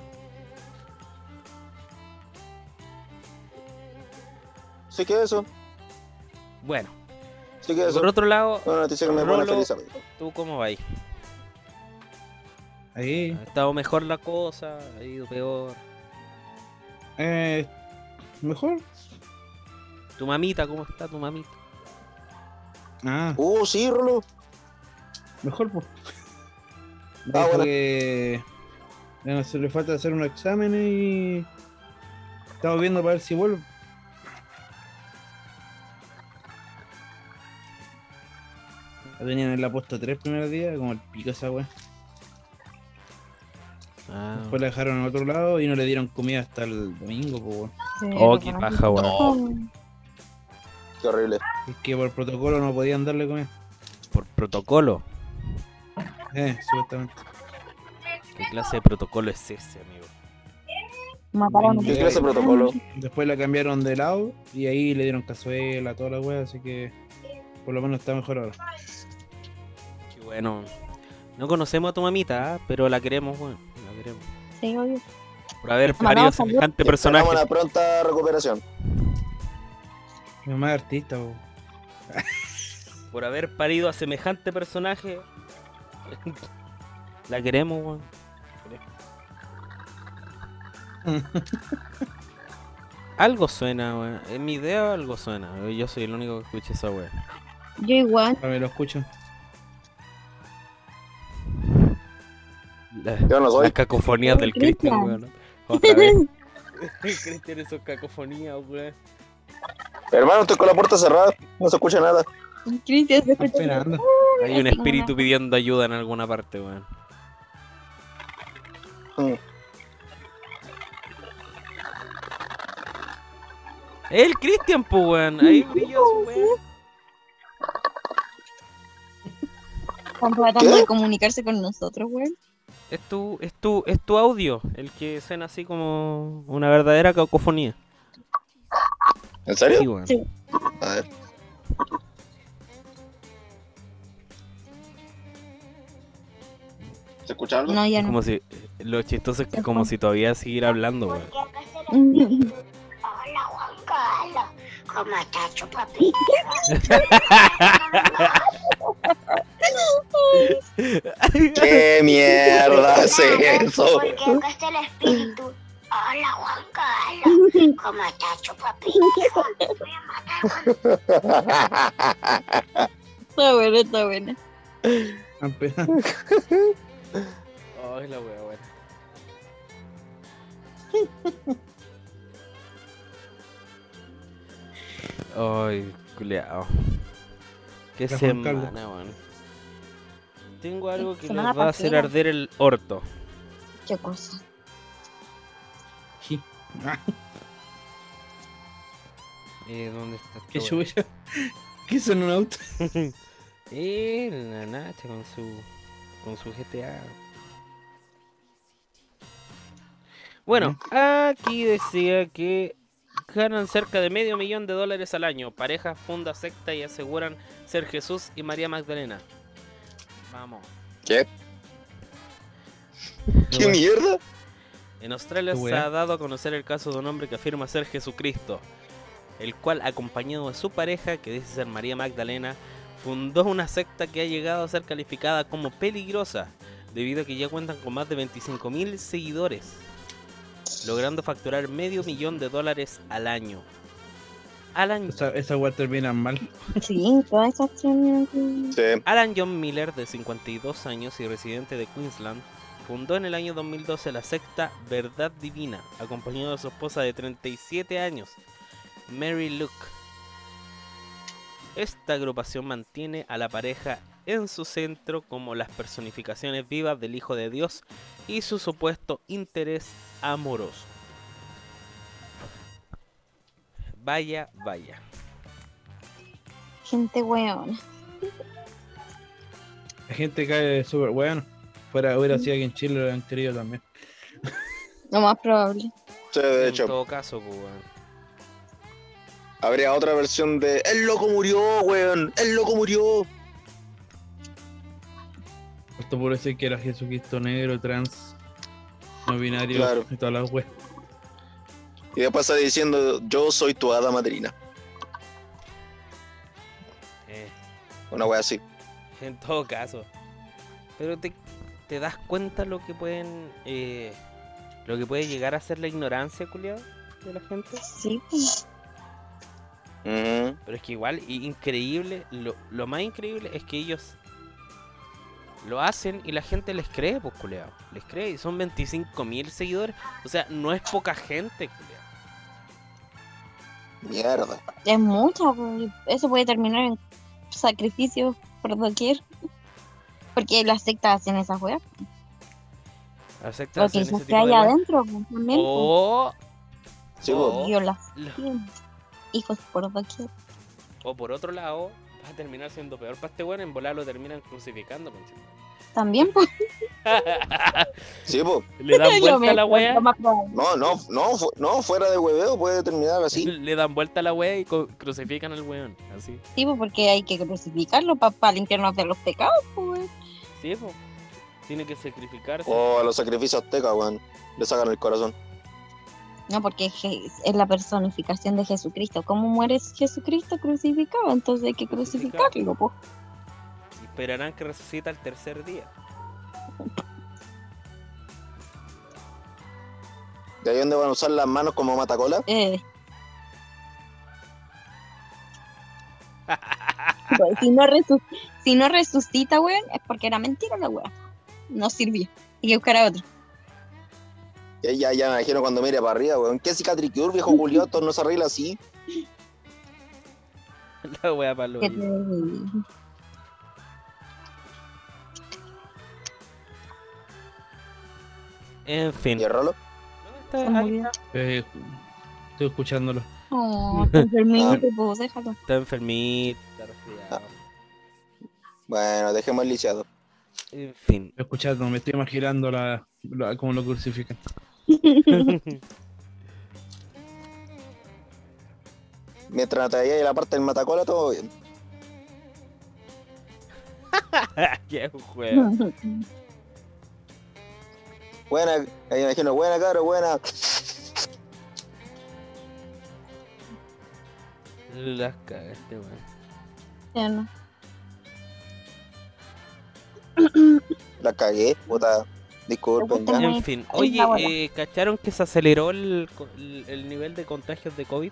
Sí que eso, Bueno, sí que eso. por otro lado, Una noticia que me pone Rolo. feliz. ¿tú cómo vas? Ahí. ¿Ha estado mejor la cosa? ¿Ha ido peor? Eh, mejor. ¿Tu mamita? ¿Cómo está tu mamita? Ah, Uh, sí, Rolo. mejor, pues. Ah, bueno. que ya se le falta hacer unos exámenes y estamos viendo para ver si vuelve. La tenían en la puesta tres primeros días, como el pico esa wea. Ah. Después la dejaron en otro lado y no le dieron comida hasta el domingo, pues weón. Oh, qué paja, weón. Oh, Qué horrible. Es que por protocolo no podían darle comida. Por protocolo. Eh, supuestamente. ¿Qué clase de protocolo es ese, amigo? Mataron a ¿Qué clase de protocolo? Después la cambiaron de lado y ahí le dieron cazuela, toda la wea, así que por lo menos está mejor ahora. Qué bueno. No conocemos a tu mamita, ¿ah? pero la queremos, weón. La queremos. Sí, obvio. Por haber parido semejante personaje. una pronta recuperación. Mi mamá es artista, po. Por haber parido a semejante personaje. la queremos, weón. Algo suena, weón. En mi idea algo suena. Yo soy el único que escucha esa weón. Yo igual. A ver, lo escucho. La- Yo no soy. Las cacofonías del. Cristian, weón. Otra vez. Cristian, esos cacofonías, weón. Hermano, estoy con la puerta cerrada. No se escucha nada. Cristian se escucha. esperando. Hay un espíritu pidiendo ayuda en alguna parte, weón. Mm. El Cristian, pues, weón. Ahí brilló su weón. Están tratando de comunicarse con nosotros, güey. Es tu, es tu, es tu audio, el que suena así como una verdadera cacofonía. ¿En serio? Sí, weón. Sí. A ver. ¿Se escucha algo? No, ya no. como si, lo chistoso es que como si todavía siguiera hablando, weón. Hola Juan Carlos, ¿cómo estás, chupapi? ¿Qué mierda es eso? Porque acá está el espíritu. Hola Juan Carlos, ¿cómo estás, chupapi? Está bueno, está bueno. Apenas- Ay, la wea, weón. Ay, culeado. Qué La semana, weón. Tengo algo que les Semana va a hacer arder el orto. ¿Qué cosa? Sí. Eh, ¿Dónde está qué chucha. ¿Qué son un auto? Eh, la Nacha con su con su GTA. Bueno, aquí decía que ganan cerca de medio millón de dólares al año. Pareja funda secta y aseguran ser Jesús y María Magdalena. Vamos. ¿Qué? ¿Qué mierda? En Australia se ha dado a conocer el caso de un hombre que afirma ser Jesucristo, el cual, acompañado de su pareja, que dice ser María Magdalena, fundó una secta que ha llegado a ser calificada como peligrosa, debido a que ya cuentan con más de 25.000 seguidores, logrando facturar medio millón de dólares al año. Al año. Esa, termina mal. Sí, todas esas terminan con- Sí. Alan John Miller, de 52 años y residente de Queensland, fundó en el año 2012 la secta Verdad Divina, acompañado de su esposa de 37 años, Mary Luke. Esta agrupación mantiene a la pareja en su centro como las personificaciones vivas del Hijo de Dios y su supuesto interés amoroso. Vaya, vaya. gente weona. La gente cae súper bueno. Fuera, hubiera sido aquí en Chile, lo hubieran querido también. Lo más probable. Sí, de En hecho, todo caso, pues, weón. Habría otra versión de El loco murió, weón. El loco murió. Esto por decir que era Jesucristo negro, trans, no binario Claro. y todas las weas. Y después está diciendo Yo soy tu hada madrina. Eh. Una wea así. En todo caso. Pero te, te das cuenta lo que pueden. eh, lo que puede llegar a ser la ignorancia, culiado, de la gente. Sí, Pero es que igual, y increíble, lo, lo más increíble es que ellos lo hacen y la gente les cree, pues, culiado. Les cree y son 25 mil seguidores. O sea, no es poca gente, culiado. Mierda. Es mucha, pues, eso puede terminar en sacrificios por doquier. Porque las sectas hacen esas weas. Aceptan O hacer ese tipo de adentro pues, también. O, Sí, Oh. po. Violación. Hijos por doquier. o por otro lado, va a terminar siendo peor para este weón. En volar lo terminan crucificando. También, pues. Sí, po. Le dan vuelta a la probable. No, no, no, no, fuera de hueveo puede terminar así. Le dan vuelta a la wea y crucifican al weón. Así. Sí, pues, porque hay que crucificarlo para limpiarnos de los pecados, pues. Sí, po. Tiene que sacrificarse. O a los sacrificios aztecas, weón. Le sacan el corazón. No, porque es la personificación de Jesucristo. ¿Cómo muere Jesucristo crucificado? Entonces hay que crucificarlo, pues. Esperarán que resucita el tercer día. ¿De ahí donde van a usar las manos como matacola? Eh. Si, no si no resucita, weón, es porque era mentira la weá. No sirvió. Hay que buscar a otro. Ya, ya, ya me imagino cuando mire para arriba, weón. ¿Qué cicatricure, viejo Julio? Esto no se arregla así. la wea para lo En fin. ¿Y el rolo? ¿Dónde está? Eh, estoy escuchándolo. Oh, está enfermito, pues déjalo. Está enfermito, está resfriado. Bueno, dejemos el lisiado. En fin. Estoy escuchando, me estoy imaginando la, la- cómo lo crucifican. Mientras te vayas la parte del matacola, todo bien. Qué juego. Buena, ahí me imagino, buena, caro, buena. Las cagaste, weón. Ya no. La cagué, puta. Disculpen, ya. En fin. Oye, eh, ¿cacharon que se aceleró el, el- el nivel de contagios de COVID?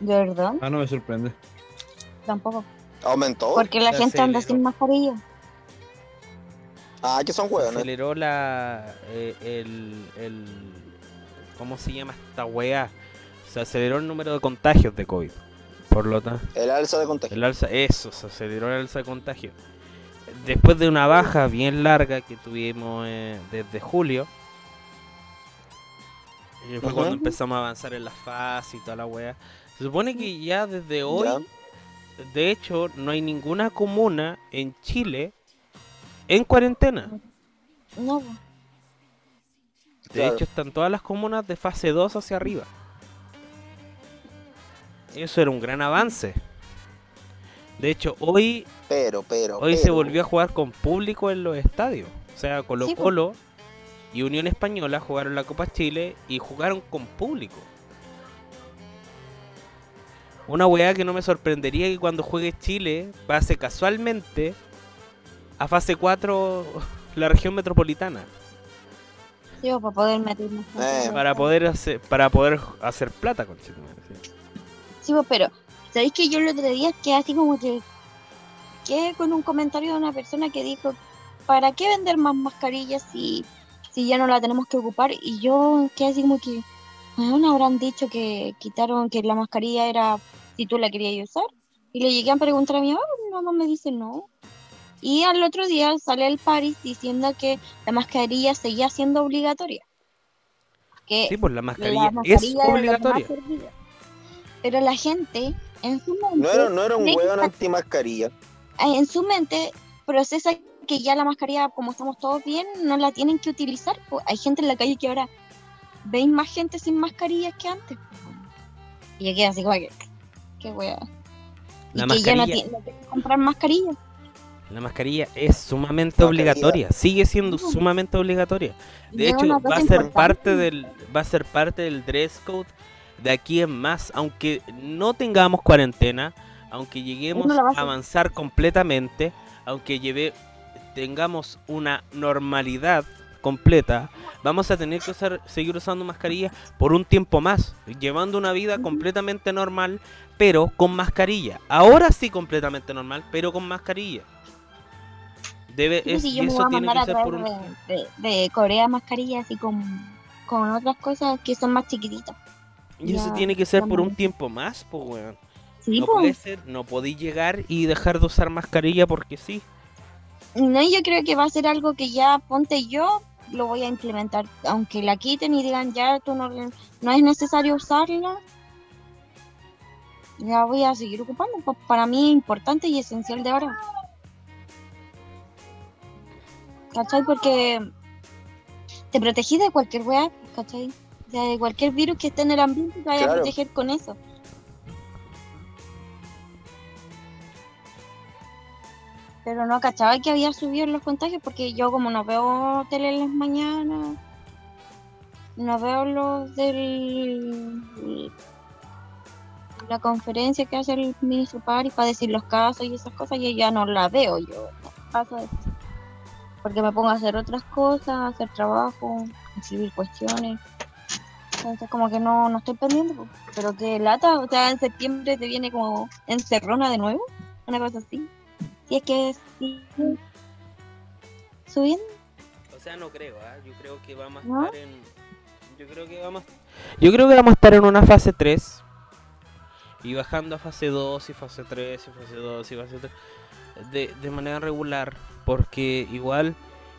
¿De verdad? Ah, no me sorprende. Tampoco. Aumentó. Porque la se gente anda sin mascarilla. Ah, que son Se hueones. aceleró la. eh, el, el. ¿Cómo se llama esta weá? Se aceleró el número de contagios de COVID. Por lo tanto, El alza de contagio. el alza, eso, se aceleró el alza de contagio. Después de una baja bien larga que tuvimos eh, desde julio, y fue Ajá. cuando empezamos a avanzar en la fase y toda la wea. Se supone que ya desde hoy, Ya. de hecho, no hay ninguna comuna en Chile en cuarentena. No. De Claro. hecho, están todas las comunas de fase 2 hacia arriba. Eso era un gran avance. De hecho, hoy, Pero, pero. hoy se volvió a jugar con público en los estadios. O sea, Colo Sí. Colo y Unión Española jugaron la Copa Chile y jugaron con público. Una weá que no me sorprendería que cuando juegue Chile pase casualmente a fase 4 la región metropolitana. Sí, po, para poder meternos. Eh. Para poder hacer, para poder hacer plata con Chile. Sí, pero, ¿sabéis que yo el otro día quedé así como que quedé con un comentario de una persona que dijo, ¿para qué vender más mascarillas si, si ya no la tenemos que ocupar? Y yo quedé así como que, ¿no habrán dicho que quitaron que la mascarilla era si tú la querías usar? Y le llegué a preguntar a mi mamá, mi mamá me dice no. Y al otro día sale el Paris diciendo que la mascarilla seguía siendo obligatoria. Que Sí, pues la la mascarilla es obligatoria. Pero la gente, en su mente, No era, no era un hueón antimascarilla. en su mente procesa que ya la mascarilla, como estamos todos bien, no la tienen que utilizar. Hay gente en la calle que ahora veis más gente sin mascarillas que antes. Y yo quedé así como que, qué wea. Y La que ya no, mascarilla, ti- no tienen que comprar mascarillas. la mascarilla es sumamente Mascarilla. obligatoria, sigue siendo sumamente obligatoria. De hecho, va a ser importante. parte del va a ser parte del dress code de aquí en más, aunque no tengamos cuarentena, aunque lleguemos No a avanzar completamente, aunque lleve tengamos una normalidad completa, vamos a tener que usar, seguir usando mascarilla por un tiempo más, llevando una vida completamente normal, pero con mascarilla. Ahora sí completamente normal, pero con mascarilla. Debe, Sí, es- si y yo me eso voy a tiene mandar que a ser por un de, de, de Corea mascarillas así con, con otras cosas que son más chiquititas. Y eso tiene que ser por un tiempo más, pues weón. Sí, no po. puede ser, no podéis llegar y dejar de usar mascarilla porque sí. No, yo creo que va a ser algo que ya ponte yo lo voy a implementar, aunque la quiten y digan ya tú no, no es necesario usarla. La voy a seguir ocupando, pues para mí es importante y esencial de ahora. ¿Cachai? Porque te protegí de cualquier weá, ¿cachai? O sea, de cualquier virus que esté en el ambiente te vaya a proteger con eso. Pero no cachaba que había subido los contagios porque yo como no veo tele en las mañanas, no veo los del la conferencia que hace el ministro París para decir los casos y esas cosas, yo ya no la veo, yo no paso de. Porque me pongo a hacer otras cosas, a hacer trabajo, escribir cuestiones. Entonces como que no, no estoy pendiente, po. pero que lata, o sea, en septiembre te viene como encerrona de nuevo, una cosa así. Si es que sigue subiendo. O sea, no creo, ¿ah? yo creo que vamos a ¿No? estar en yo creo que vamos Yo creo que vamos a estar en una fase 3 y bajando a fase 2 y fase 3 y fase 2 y fase 3 de, de manera regular, porque igual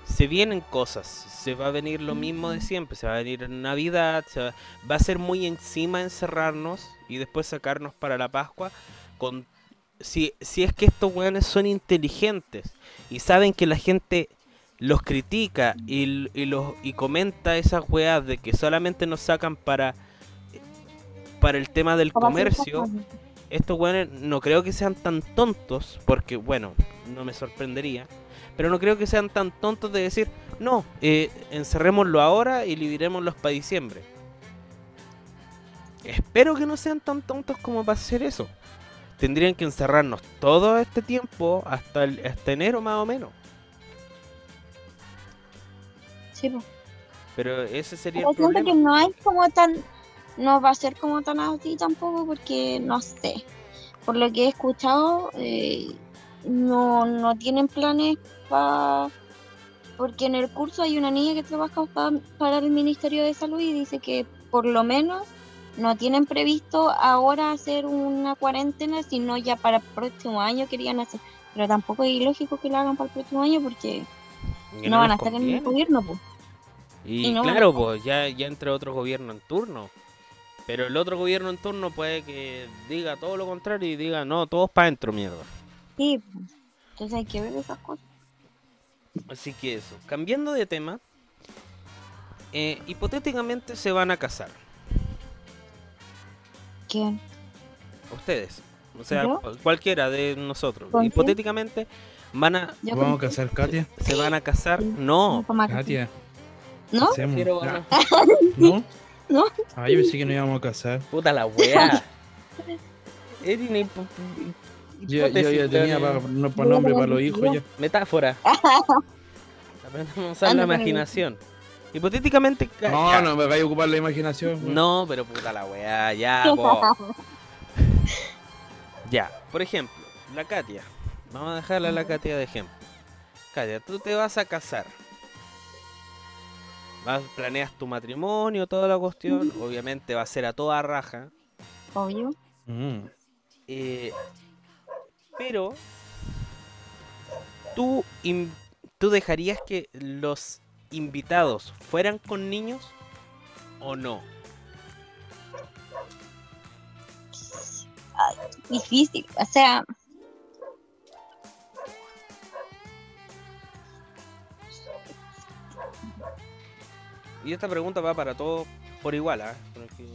se vienen cosas, se va a venir lo mismo de siempre, se va a venir Navidad, se va, va a ser muy encima encerrarnos y después sacarnos para la Pascua con si, si es que estos weones son inteligentes y saben que la gente los critica y, y los y comenta esas weas de que solamente nos sacan para para el tema del comercio. Estos weones no creo que sean tan tontos, porque bueno, no me sorprendería, pero no creo que sean tan tontos de decir, no, eh, encerrémoslo ahora y libremoslos para diciembre. Espero que no sean tan tontos como para hacer eso. Tendrían que encerrarnos todo este tiempo hasta, el- hasta enero más o menos. Sí. Pero ese sería Pero el problema. que no es como tan, no va a ser como tan así tampoco porque no sé. Por lo que he escuchado, eh, no, no tienen planes para... Porque en el curso hay una niña que trabaja pa- para el Ministerio de Salud y dice que por lo menos no tienen previsto ahora hacer una cuarentena, sino ya para el próximo año querían hacer. Pero tampoco es ilógico que lo hagan para el próximo año porque Que no van a estar en el gobierno, pues. Y, y no claro, pues ya, ya entre otro gobierno en turno. Pero el otro gobierno en turno puede que diga todo lo contrario y diga, no, todos para adentro, mierda. Sí, pues. entonces hay que ver esas cosas. Así que eso. Cambiando de tema, eh, hipotéticamente se van a casar. ¿Quién? Ustedes. O sea, cualquiera de nosotros. ¿Con quién? Hipotéticamente van a, Vamos a casar, Katia. se van a casar. Sí. No. Katia. ¿No? Ah, ¿No? No. Ah, yo pensé que no íbamos a casar. Puta la wea. Hipo- Yo, yo ya tenía para no, pa nombre para los hijos ya. Metáfora. Aprendamos a usar la imaginación. Hipotéticamente. ca- No, no me vaya a ocupar la imaginación. No, pero puta la weá, ya, po. Ya, por ejemplo, la Katia. Vamos a dejarla a la Katia de ejemplo. Katia, tú te vas a casar. Vas, planeas tu matrimonio, toda la cuestión. Obviamente va a ser a toda raja. Obvio. Mm. eh, pero tú, in- tú dejarías que los invitados fueran con niños o no. Difícil. O sea, Y esta pregunta va para todos por igual, ¿ah? Porque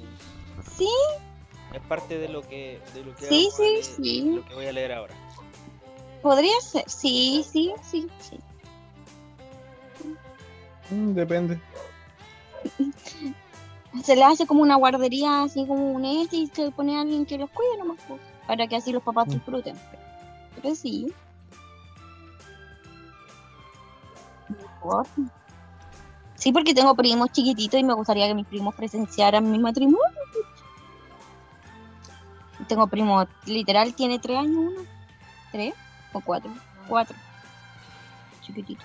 sí, es parte de lo que, de lo que, Sí, vamos a sí, leer- sí. de lo que voy a leer ahora. podría ser. Sí, sí, sí, sí. Mm, Depende. Se le hace como una guardería, así como un este, y se pone a alguien que los cuide nomás, pues, para que así los papás Mm. disfruten. Pero sí. Por- Sí, porque tengo primos chiquititos y me gustaría que mis primos presenciaran mi matrimonio. Tengo primos, literal, tiene tres años uno. ¿Tres? ¿O cuatro? Cuatro. Chiquitito.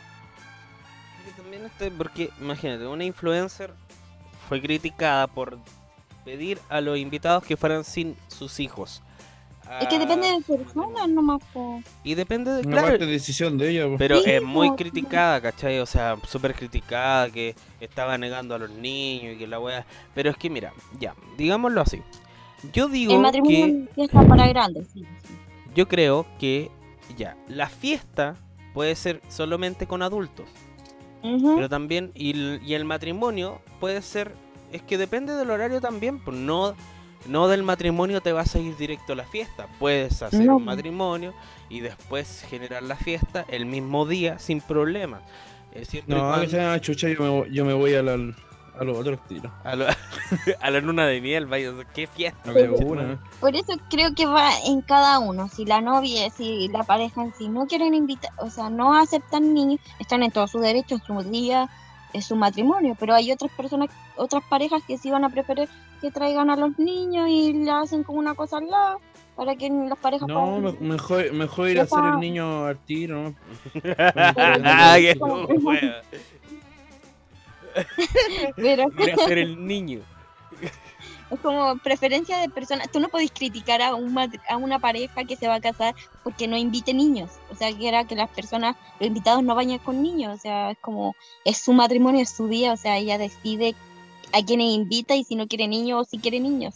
También este, porque imagínate, una influencer fue criticada por pedir a los invitados que fueran sin sus hijos. Es que depende Ah, de personas nomás, po. Y depende de, claro, parte de decisión de ella. po. pero Sí, es muy po. criticada, ¿cachai? O sea, súper criticada, que estaba negando a los niños y que la wea... Pero es que mira, ya, digámoslo así. Yo digo El que... matrimonio ya está para grandes, sí, sí. yo creo que ya, la fiesta puede ser solamente con adultos, pero también, y el matrimonio puede ser, es que depende del horario también, pues no, no del matrimonio te vas a ir directo a la fiesta, puedes hacer No. un matrimonio y después generar la fiesta el mismo día sin problema. Es y No, que cuando- sea chucha, yo me, voy- yo me voy a, la- a los otros tiros. a, lo- a la luna de miel, vaya, qué fiesta. No una. Por eso creo que va en cada uno. Si la novia, si la pareja en sí no quieren invitar, o sea, no aceptan niños, están en todo su derecho, en su día, es su matrimonio. Pero hay otras personas, otras parejas que sí van a preferir que traigan a los niños y le hacen como una cosa al lado para que las parejas No, puedan- me- mejor, mejor ir a hacer el niño al tiro. Pero ser el niño. Como preferencia de personas. Tú no podés criticar a, un a una pareja que se va a casar porque no invite niños. O sea, que era que las personas, los invitados no vayan con niños. O sea, es como, es su matrimonio, es su día. O sea, ella decide a quienes invita y si no quiere niños o si quiere niños.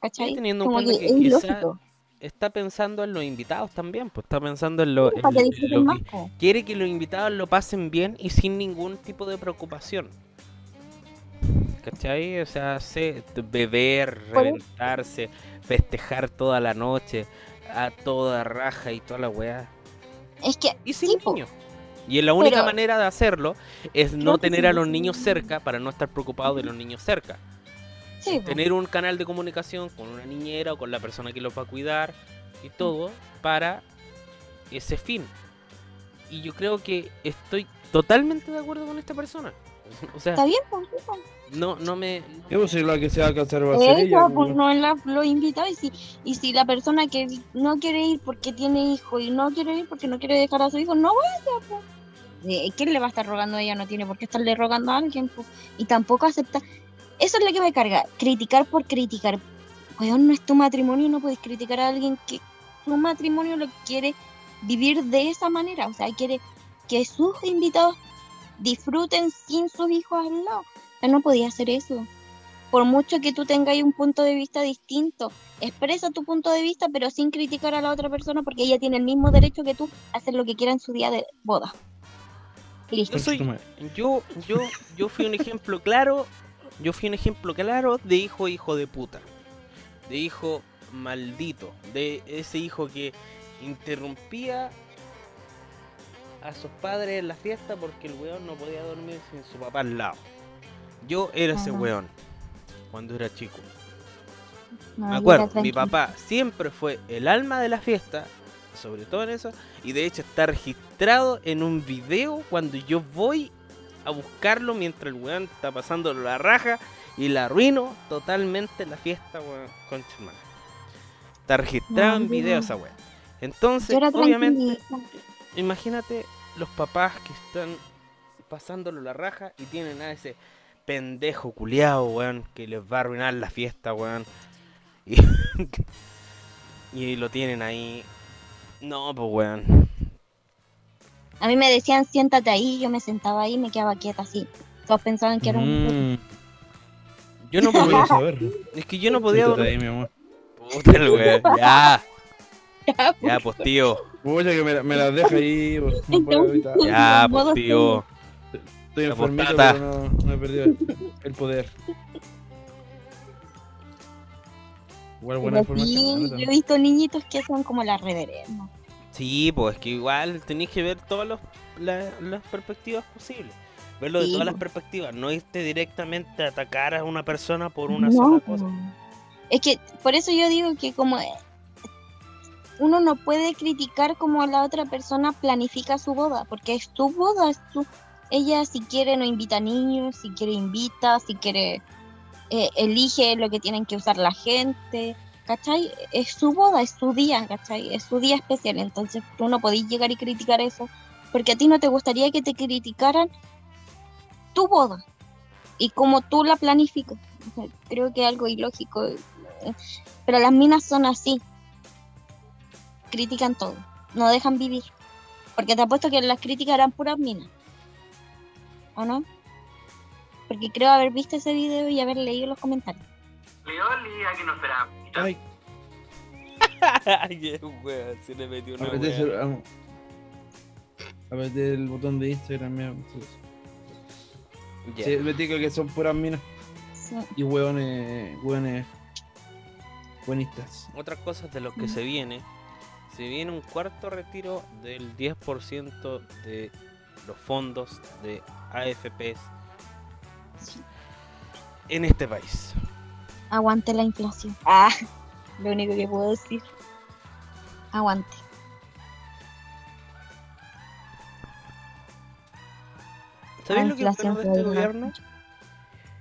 ¿Cachai? Y teniendo en Como cuenta que que es quizá- ilógico. Está pensando en los invitados también, pues está pensando en lo, en en lo que- quiere que los invitados lo pasen bien y sin ningún tipo de preocupación. ¿Cachai? O sea, beber, reventarse, festejar toda la noche, a toda raja y toda la weá. Es que, Y sin Sí, niños. Y la única Pero- manera de hacerlo es no tener a los niños cerca para no estar preocupado de los niños cerca. sí, tener un canal de comunicación con una niñera o con la persona que los va a cuidar y todo para ese fin. Y yo creo que estoy totalmente de acuerdo con esta persona. O sea, está bien, po, sí, po. No, no me... ¿Qué pues si la que se va a casar va a ser ella? Eso, pues no la, lo invitado y si, y si la persona que no quiere ir porque tiene hijo y no quiere ir porque no quiere dejar a su hijo, no vaya, pues. Eh, ¿Quién le va a estar rogando a ella? No tiene por qué estarle rogando a alguien, pues. Y tampoco acepta. Eso es lo que me carga, criticar por criticar. Weón, no es tu matrimonio, no puedes criticar a alguien que su matrimonio lo quiere vivir de esa manera. O sea, quiere que sus invitados disfruten sin sus hijos al lado. Sea, no podía hacer eso. Por mucho que tú tengas un punto de vista distinto, expresa tu punto de vista, pero sin criticar a la otra persona, porque ella tiene el mismo derecho que tú a hacer lo que quiera en su día de boda. Listo. Yo soy, yo, yo, yo fui un ejemplo claro, yo fui un ejemplo claro de hijo hijo de puta, de hijo maldito, de ese hijo que interrumpía a sus padres en la fiesta porque el weón no podía dormir sin su papá al lado. Yo era ese weón cuando era chico. No, Me acuerdo, mi papá siempre fue el alma de la fiesta, sobre todo en eso, y de hecho está registrado en un video cuando yo voy a buscarlo mientras el weón está pasando la raja y la arruino totalmente la fiesta, weón, concha de madre. Está registrado No, en video esa weón. Entonces, obviamente, imagínate los papás que están pasándolo la raja y tienen a ese pendejo culiao, weón, que les va a arruinar la fiesta, weón. Y, y lo tienen ahí. No, pues weón. A mí me decían, siéntate ahí, yo me sentaba ahí y me quedaba quieta así. Todos pensaban que era un... Mm, Yo no podía. saber. Es que yo no podía Siéntate dormir. ahí, mi amor. Puta el weón. Ya, ya, pues tío. Pucha, que me, la- me las deja ahí. pues, no puedo evitar. Ya, pues tío. Estoy La enfermito, pero no, no he perdido el, poder. Igual buena Pero información. sí, ¿no? yo he visto niñitos que son como las reverendas. Sí, pues es que igual tenéis que ver todas la- las perspectivas posibles. Verlo de todas las perspectivas. No irte directamente a atacar a una persona por una No, sola cosa. Es que por eso yo digo que como eh, uno no puede criticar como la otra persona planifica su boda, porque es tu boda, es tu... Ella si quiere no invita niños, si quiere invita, si quiere eh, elige lo que tienen que usar la gente, ¿cachai? Es su boda, es su día, ¿cachai? Es su día especial, entonces tú no podés llegar y criticar eso, porque a ti no te gustaría que te criticaran tu boda y como tú la planificas. Creo que es algo ilógico, eh, pero las minas son así, critican todo, no dejan vivir, porque te apuesto que las críticas eran puras minas, ¿o no? Porque creo haber visto ese video y haber leído los comentarios. Lioli, aquí no esperaba. Ay, Ay, qué weón, se le metió una apreté, amo. Apreté el botón de Instagram. mira, sí. Ya. Sí, me digo que son puras minas Sí. y hueones, hueones buenistas. Otras cosas de lo que se viene. Se viene un cuarto retiro del 10% de los fondos de AFPs Sí. en este país. Aguante la inflación. Ah, lo único que puedo decir. Aguante. ¿Sabéis La lo que es inflación bueno de te este a gobierno?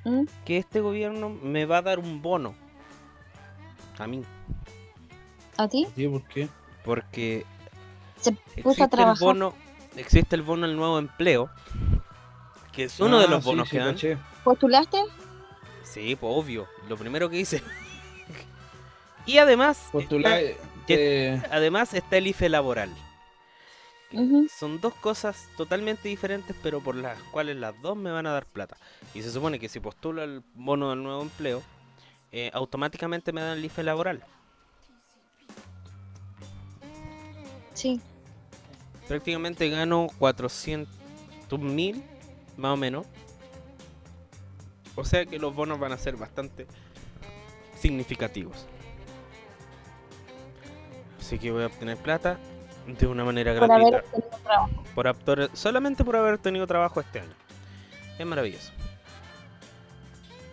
¿Mm? Que este gobierno me va a dar un bono. A mí. ¿A ti? ¿Sí? ¿Por qué? Porque Se puso a existe el trabajar. bono, existe el bono al nuevo empleo, que es uno de Ah, los bonos sí, que dan. caché. ¿Postulaste? Sí, pues obvio, lo primero que hice. y además, Postular, está, eh, además está el IFE laboral. Son dos cosas totalmente diferentes, pero por las cuales las dos me van a dar plata. Y se supone que si postulo el bono del nuevo empleo, eh, automáticamente me dan el IFE laboral. Sí. Prácticamente gano 400 mil, más o menos. O sea que los bonos van a ser bastante significativos. Así que voy a obtener plata de una manera Por haber gratuita. tenido trabajo. Por aptor- solamente por haber tenido trabajo este año. Es maravilloso.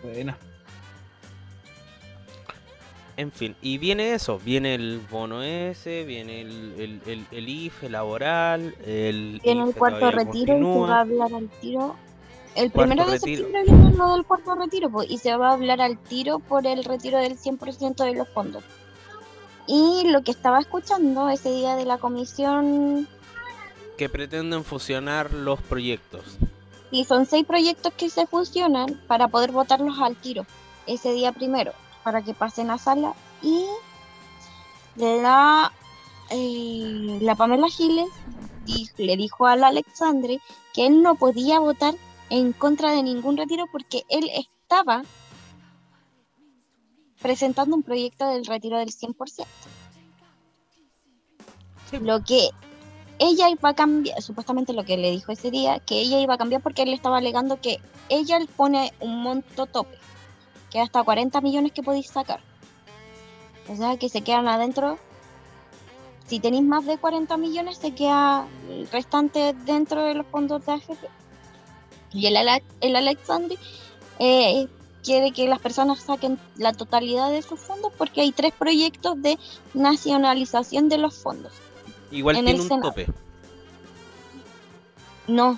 buena. En fin, y viene eso, viene el bono ese, viene el, el, el- el IFE laboral, el Viene el IFE cuarto retiro y se va a hablar al tiro. El Cuarto primero de retiro. septiembre viene lo del cuarto retiro pues, y se va a hablar al tiro por el retiro del 100% de los fondos. Y lo que estaba escuchando ese día de la comisión, que pretenden fusionar los proyectos. Y son seis proyectos que se fusionan para poder votarlos al tiro ese día primero, para que pasen a sala. Y la, eh, la Pamela Giles le dijo al Alexandre que él no podía votar en contra de ningún retiro porque él estaba presentando un proyecto del retiro del 100%. Lo que ella iba a cambiar, supuestamente lo que le dijo ese día, que ella iba a cambiar porque él estaba alegando que ella le pone un monto tope, que hasta 40 millones que podéis sacar. O sea, que se quedan adentro. Si tenéis más de 40 millones, se queda el restante dentro de los fondos de AFP. Y el, Ale- el Alexandre eh, quiere que las personas saquen la totalidad de sus fondos porque hay tres proyectos de nacionalización de los fondos. Igual En tiene el un Senado. tope. No.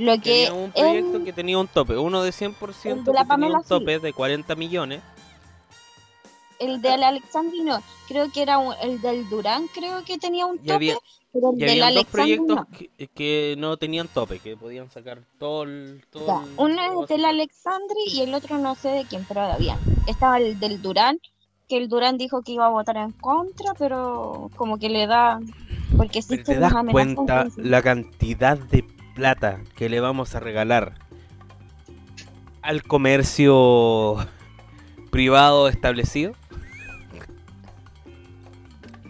Lo que Tenía un proyecto que tenía un tope. Uno de 100% El de la que tenía Pamela un tope de 40 millones. el del Alexandri no, creo que era un- el del Durán, creo que tenía un Y tope, había, pero el y del había dos Alexandri proyectos no. que, que no tenían tope, que podían sacar todo el... Todo Ya, el- Uno es del. Alexandri y el otro no sé de quién, pero había. Estaba el del Durán, que el Durán dijo que iba a votar en contra, pero como que le da, porque existe te das cuenta la cantidad de plata que le vamos a regalar al comercio privado establecido.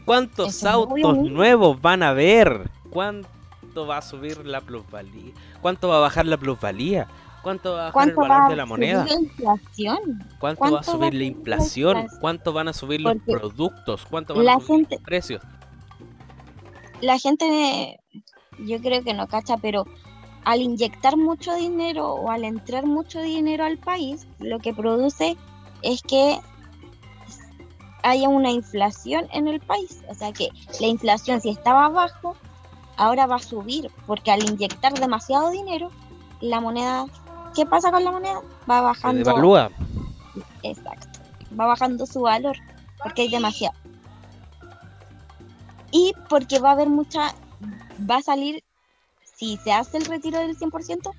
¿Cuántos Eso autos nuevos van a haber? ¿Cuánto va a subir la plusvalía? ¿Cuánto va a bajar la plusvalía? ¿Cuánto va a bajar el ¿Cuánto valor va de la moneda? subir la inflación? ¿Cuánto va a cuánto va a subir la inflación? inflación? ¿Cuánto van a subir los productos? ¿Cuánto van a subir gente- los precios? la gente, yo creo que no cacha, pero al inyectar mucho dinero o al entrar mucho dinero al país, lo que produce es que haya una inflación en el país. O sea que la inflación si estaba abajo, ahora va a subir, porque al inyectar demasiado dinero, la moneda, ¿qué pasa con la moneda? Va Se bajando. devalúa. Exacto. Va bajando su valor porque hay demasiado. Y porque va a haber mucha, va a salir, si se hace el retiro del 100%,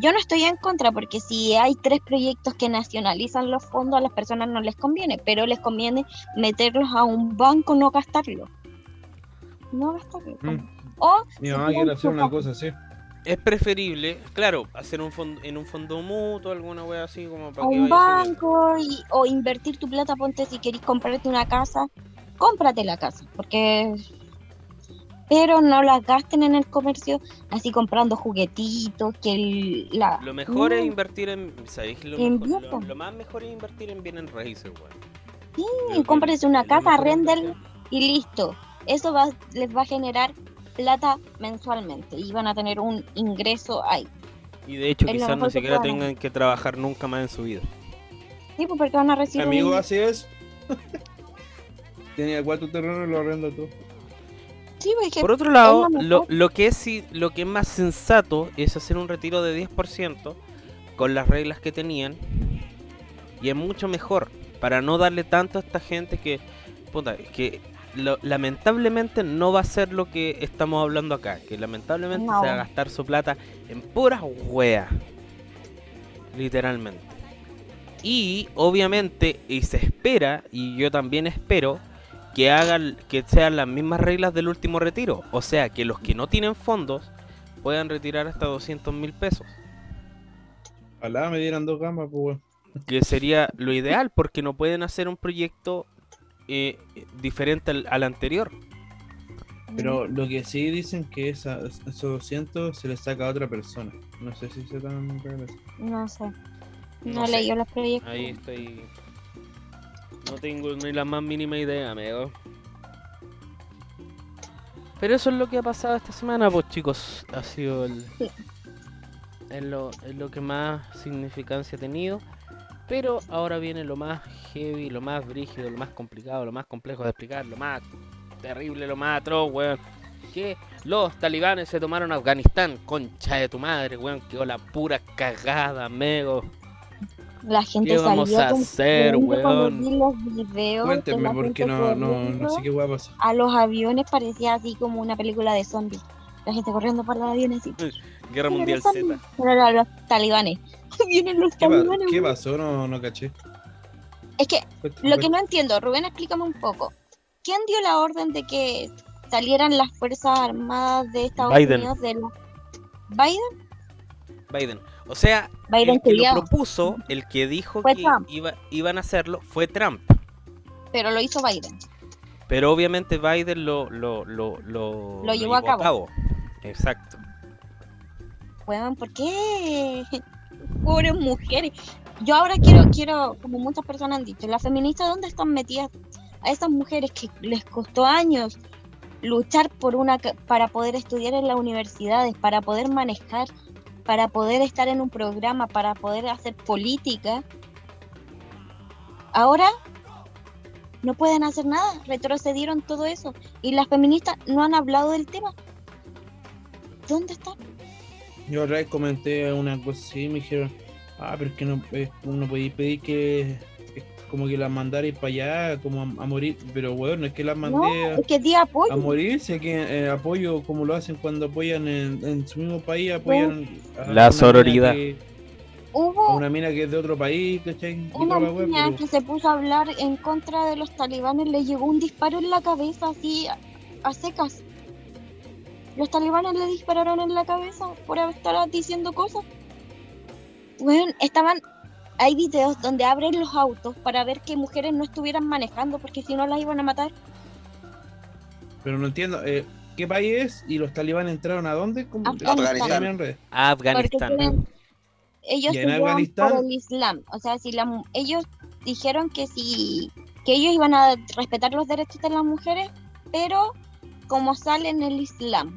yo no estoy en contra porque si hay tres proyectos que nacionalizan los fondos a las personas no les conviene, pero les conviene meterlos a un banco, no gastarlos. No gastarlos. Mm. O Mi mamá quiere hacer una cosa así. Es preferible, claro, hacer un fondo, en un fondo mutuo, alguna wea así como a para que un banco y- o invertir tu plata, ponte si querés comprarte una casa, cómprate la casa, porque pero no las gasten en el comercio así comprando juguetitos, que el- la Lo mejor es invertir en, ¿sabéis? Lo, mejor- lo, más mejor es invertir en bienes raíces, weón. sí, Creo cómprese una casa, inversión. y listo. Eso va, les va a generar plata mensualmente y van a tener un ingreso ahí. Y de hecho quizás no que siquiera tengan que trabajar nunca más en su vida. Sí, pues porque van a recibir un- Amigo, así es. Tenía cuatro terrenos y lo arrenda todo. Sí, pues, Por otro lado, lo lo, que es lo que es más sensato es hacer un retiro de 10% con las reglas que tenían. Y es mucho mejor para no darle tanto a esta gente que puta, que lo- lamentablemente no va a ser lo que estamos hablando acá, que lamentablemente No. se va a gastar su plata en puras weas. Literalmente. Y obviamente, y se espera, y yo también espero, que hagan que sean las mismas reglas del último retiro. O sea, que los que no tienen fondos puedan retirar hasta 200 mil pesos. Ojalá me dieran dos gamas, pues. Que sería lo ideal, porque no pueden hacer un proyecto eh, diferente al, al anterior. Pero lo que sí dicen que esa, esos 200 se les saca a otra persona. No sé si se eso. No sé. No, No leí los proyectos. Ahí estoy. No tengo ni la más mínima idea, amigo. Pero eso es lo que ha pasado esta semana, pues chicos. Ha sido el. Sí. Es lo, es lo que más significancia ha tenido. Pero ahora viene lo más heavy, lo más brígido, lo más complicado, lo más complejo de explicar, lo más terrible, lo más atroz, weón. Que los talibanes se tomaron Afganistán, concha de tu madre, weón. Quedó la pura cagada, amigo. La gente ¿Qué vamos salió a hacer, weón? los videos porque gente no, no, no corriendo sé qué a los aviones parecía así como una película de zombies. La gente corriendo por los aviones y Guerra Mundial Z. Pero los talibanes. Vienen los ¿Qué, pa- talibanes. qué pasó? No, no caché. Es que lo que no entiendo, Rubén, explícame un poco. ¿Quién dio la orden de que salieran las Fuerzas Armadas de Estados Biden. Unidos de la... ¿Biden? Biden. O sea, Biden el que lo propuso, el que dijo Fue que iba, iban a hacerlo, fue Trump. Pero lo hizo Biden. Pero obviamente Biden lo, lo, lo, lo, Lo llevó a cabo. Exacto. Weón, ¿por qué? Pobres mujeres. Yo ahora quiero, quiero, como muchas personas han dicho, las feministas, ¿dónde están metidas? A esas mujeres que les costó años luchar por una para poder estudiar en las universidades, para poder manejar, para poder estar en un programa, para poder hacer política. Ahora no pueden hacer nada, retrocedieron todo eso y las feministas no han hablado del tema. ¿Dónde están? Yo otra vez comenté una cosa así y me dijeron, ah, pero es que no, eh, no podéis pedir que como que las mandarais para allá, como a, a morir. Pero bueno, es que las No, mandé es que di apoyo. a, a morir, sé que eh, apoyo como lo hacen cuando apoyan en, en su mismo país, apoyan a La mina sororidad. que- a Hubo una mina que es de otro país, ¿cachai? Una la pero- que se puso a hablar en contra de los talibanes, le llegó un disparo en la cabeza así a, a secas. Los talibanes le dispararon en la cabeza por estar diciendo cosas. Bueno, estaban. Hay videos donde abren los autos para ver que mujeres no estuvieran manejando porque si no las iban a matar. Pero no entiendo, eh, ¿qué país es? ¿Y los talibanes entraron a dónde? ¿Cómo- Afganistán. Afganistán. Ellos se Afganistán- por el Islam. O sea, si la, mu- ellos dijeron que si que ellos iban a respetar los derechos de las mujeres, pero como sale en el Islam,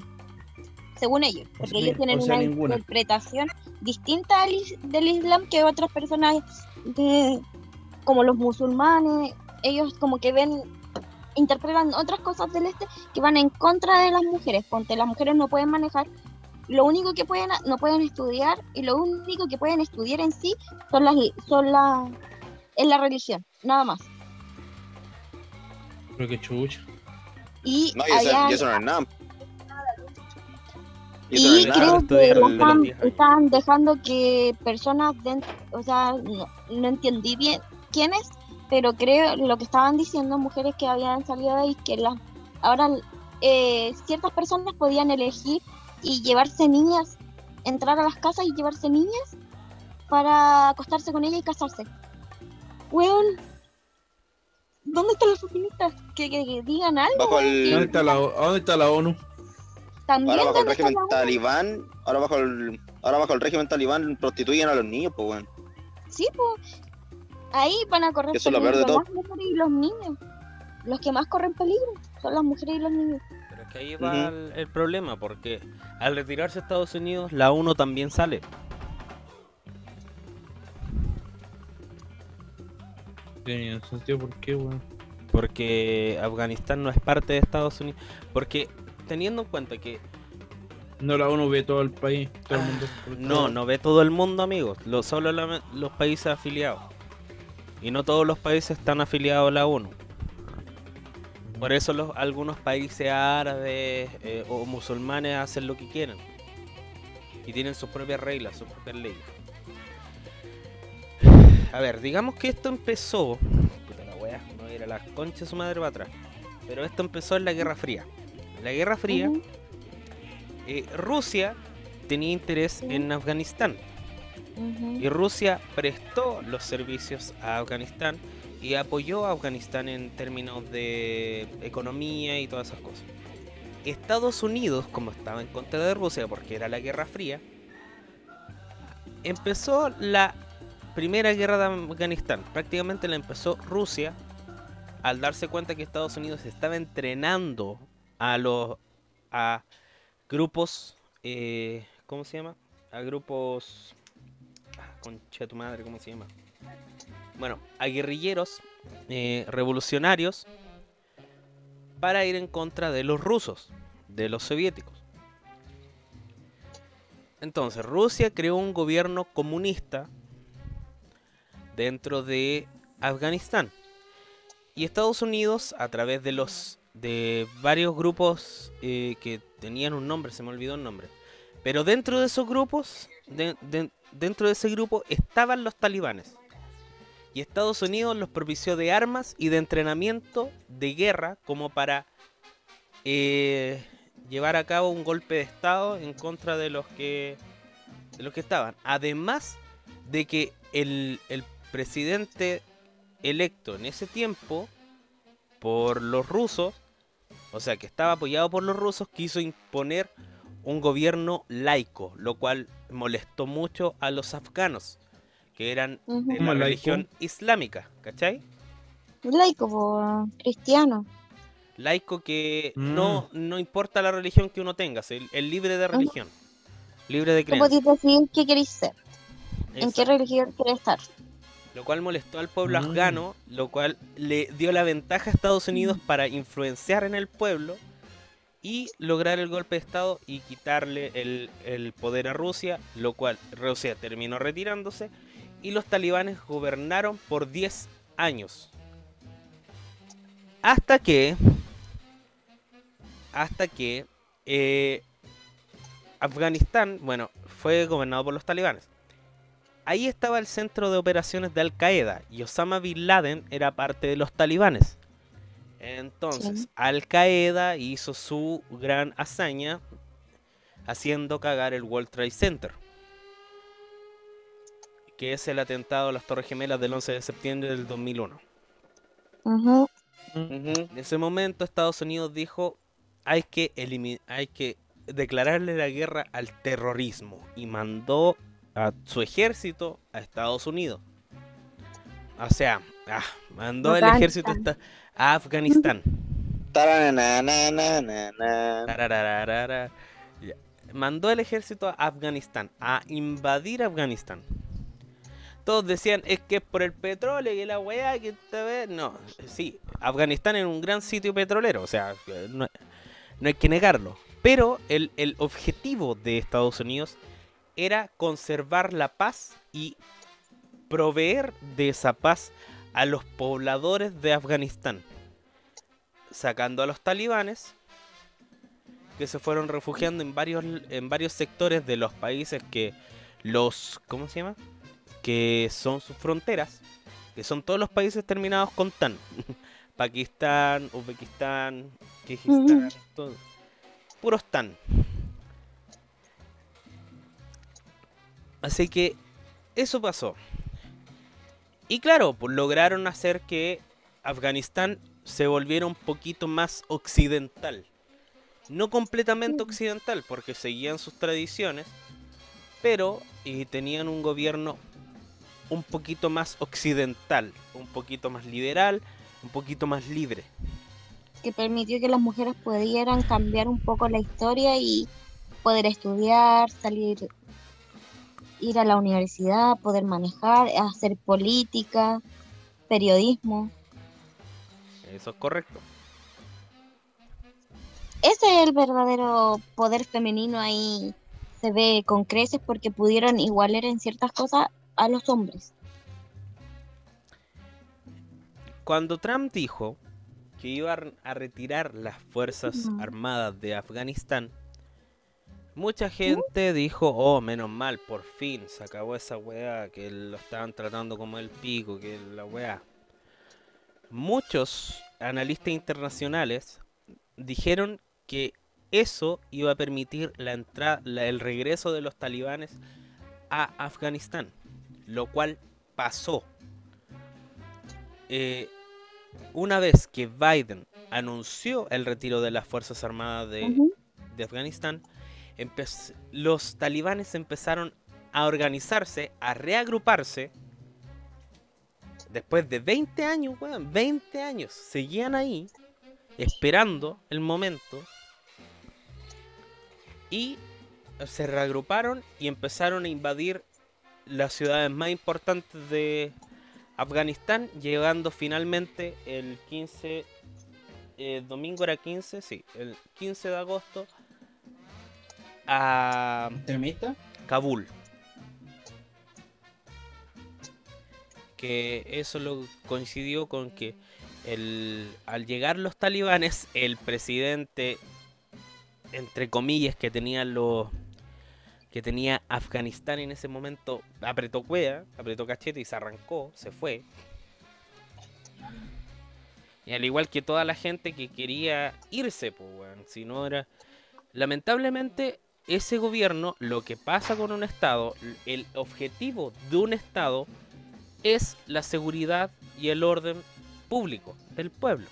según ellos, O porque sea, ellos tienen o sea, una ninguna. interpretación distinta del Islam que otras personas de, como los musulmanes, ellos como que ven interpretan otras cosas del este que van en contra de las mujeres, ponte las mujeres no pueden manejar, lo único que pueden no pueden estudiar y lo único que pueden estudiar en sí son las son la es la religión, nada más. Pero que chucha. Y No, y eso, allá y eso no es nada. Y creo que están, 10 años. están dejando que personas dentro, o sea, no, no entendí bien quiénes, pero creo lo que estaban diciendo mujeres que habían salido de ahí que las ahora eh, ciertas personas podían elegir y llevarse niñas, entrar a las casas y llevarse niñas para acostarse con ellas y casarse. Weón, ¿dónde están las feministas? Que, que- que digan algo. ¿Dónde está la, ¿Dónde está la ONU? También ahora bajo el ¿dónde está régimen ONU? talibán, ahora bajo el, ahora bajo el régimen talibán prostituyen a los niños, pues bueno. Sí, pues. Ahí van a correr Eso es lo peor de peligro todo. las mujeres y los niños. Los que más corren peligro son las mujeres y los niños. Pero es que ahí va el, el problema, porque al retirarse Estados Unidos, la UNO también sale. Tiene sentido, ¿por qué, weón? Porque Afganistán no es parte de Estados Unidos. Porque teniendo en cuenta que No, la ONU ve todo el país, todo el mundo. no, no ve todo el mundo, amigos, lo, solo la- los países afiliados. Y no todos los países están afiliados a la ONU. Por eso los, algunos países árabes eh, o musulmanes hacen lo que quieren. Y tienen sus propias reglas, sus propias leyes. A ver, digamos que esto empezó. Puta la wea, no voy a ir a las conchas de su madre para atrás. Pero esto empezó en la Guerra Fría. La Guerra Fría, eh, Rusia tenía interés en Afganistán. Y Rusia prestó los servicios a Afganistán y apoyó a Afganistán en términos de economía y todas esas cosas. Estados Unidos, como estaba en contra de Rusia porque era la Guerra Fría, empezó la primera guerra de Afganistán. Prácticamente la empezó Rusia al darse cuenta que Estados Unidos estaba entrenando a los a grupos, eh, ¿cómo se llama? A grupos Ah, Concha tu madre, ¿cómo se llama? Bueno, a guerrilleros eh, revolucionarios para ir en contra de los rusos, de los soviéticos. Entonces, Rusia creó un gobierno comunista dentro de Afganistán. Y Estados Unidos, a través de los de varios grupos eh, que tenían un nombre, se me olvidó el nombre. Pero dentro de esos grupos, de- de- dentro de ese grupo estaban los talibanes. Y Estados Unidos los propició de armas y de entrenamiento de guerra como para eh, llevar a cabo un golpe de estado en contra de los que de los que estaban. Además de que el, el presidente electo en ese tiempo por los rusos, o sea que estaba apoyado por los rusos, quiso imponer un gobierno laico, lo cual molestó mucho a los afganos, que eran de la religión islámica, ¿cachai? Laico, po, cristiano. Laico que Mm. no, no importa la religión que uno tenga, es es libre de religión, libre de Tú creencia. podés decir qué queréis ser, en qué religión querés estar. Lo cual molestó al pueblo Mm. afgano, lo cual le dio la ventaja a Estados Unidos para influenciar en el pueblo y lograr el golpe de Estado y quitarle el, el poder a Rusia, lo cual Rusia terminó retirándose y los talibanes gobernaron por 10 años. Hasta que... Hasta que... eh, Afganistán, bueno, fue gobernado por los talibanes. Ahí estaba el centro de operaciones de Al Qaeda y Osama Bin Laden era parte de los talibanes. Entonces, Sí. Al Qaeda hizo su gran hazaña haciendo cagar el World Trade Center. Que es el atentado a las Torres Gemelas del 11 de septiembre del 2001. Ujú. En ese momento Estados Unidos dijo hay que hay que declararle la guerra al terrorismo y mandó a su ejército a Estados Unidos. O sea, ah, mandó el ejército a, Afganistán. Mandó el ejército a Afganistán, a invadir Afganistán. Todos decían, es que es por el petróleo y la weá que esta vez... No, sí, Afganistán es un gran sitio petrolero, o sea, no, no hay que negarlo. Pero el, el objetivo de Estados Unidos era conservar la paz y proveer de esa paz a los pobladores de Afganistán. Sacando a los talibanes, que se fueron refugiando en varios, en varios sectores de los países que los... ¿Cómo se llama? Que son sus fronteras, que son todos los países terminados con TAN. Pakistán, Uzbekistán, Kirguistán, todo. puros TAN. Así que eso pasó. Y claro, pues lograron hacer que Afganistán se volviera un poquito más occidental. No completamente occidental, porque seguían sus tradiciones, pero eh, tenían un gobierno un poquito más occidental, un poquito más liberal, un poquito más libre. que permitió que las mujeres pudieran cambiar un poco la historia y poder estudiar, salir, ir a la universidad, poder manejar, hacer política, periodismo. Eso es correcto. Ese es el verdadero poder femenino ahí se ve con creces porque pudieron igualar en ciertas cosas a los hombres. Cuando Trump dijo que iba a re- a retirar las fuerzas armadas de Afganistán, mucha gente dijo, oh, menos mal, por fin se acabó esa weá, que lo estaban tratando como el pico, que la weá. Muchos analistas internacionales dijeron que eso iba a permitir la entrada, el regreso de los talibanes a Afganistán, lo cual pasó. Eh, una vez que Biden anunció el retiro de las Fuerzas Armadas de, Afganistán, los talibanes empezaron a organizarse, a reagruparse. Después de 20 años, weón, 20 años, seguían ahí, esperando el momento. Y se reagruparon y empezaron a invadir las ciudades más importantes de Afganistán, llegando finalmente el 15, eh, domingo era 15, sí, el 15 de agosto a ¿Extremista? Kabul. Que eso lo coincidió con que el, al llegar los talibanes, el presidente, entre comillas, que tenía los que tenía Afganistán en ese momento, apretó cuea, apretó cachete y se arrancó, se fue. Y al igual que toda la gente que quería irse, pues, weón, si no era... Lamentablemente, ese gobierno, lo que pasa con un Estado, el objetivo de un Estado es la seguridad y el orden público del pueblo.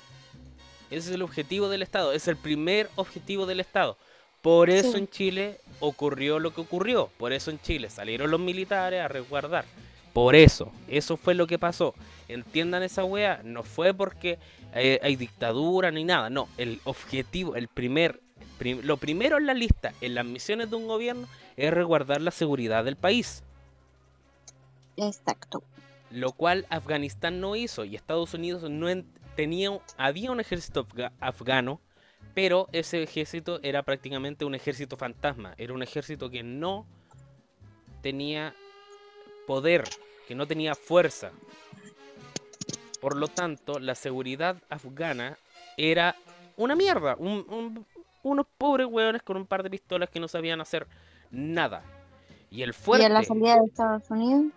Ese es el objetivo del Estado, es el primer objetivo del Estado. Por eso Sí. en Chile ocurrió lo que ocurrió. Por eso en Chile salieron los militares a resguardar. Por eso, eso fue lo que pasó. Entiendan esa wea, no fue porque eh, hay dictadura ni nada. No, el objetivo, el primer, prim- lo primero en la lista, en las misiones de un gobierno, es resguardar la seguridad del país. Exacto. Lo cual Afganistán no hizo y Estados Unidos no en- tenía, había un ejército afga- afgano, pero ese ejército era prácticamente un ejército fantasma. Era un ejército que no tenía poder, que no tenía fuerza. Por lo tanto, la seguridad afgana era una mierda. un- un- unos pobres hueones con un par de pistolas que no sabían hacer nada. Y el Y fuerte. a la salida de Estados Unidos,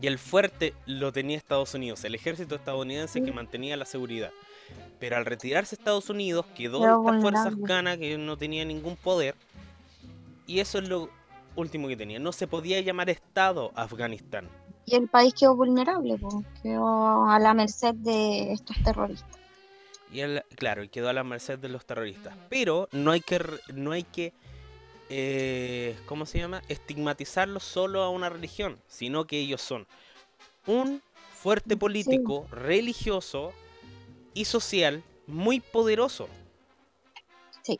Y el fuerte lo tenía Estados Unidos, el ejército estadounidense que mantenía la seguridad. Pero al retirarse Estados Unidos quedó Quedó esta fuerza vulnerable. afgana que no tenía ningún poder. Y eso es lo último que tenía. No se podía llamar Estado Afganistán. y el país quedó vulnerable, quedó a la merced de estos terroristas. Y él, claro, y quedó a la merced de los terroristas. Pero no hay que, no hay que, eh, ¿cómo se llama? Estigmatizarlos solo a una religión, sino que ellos son un fuerte político, religioso y social muy poderoso. Sí.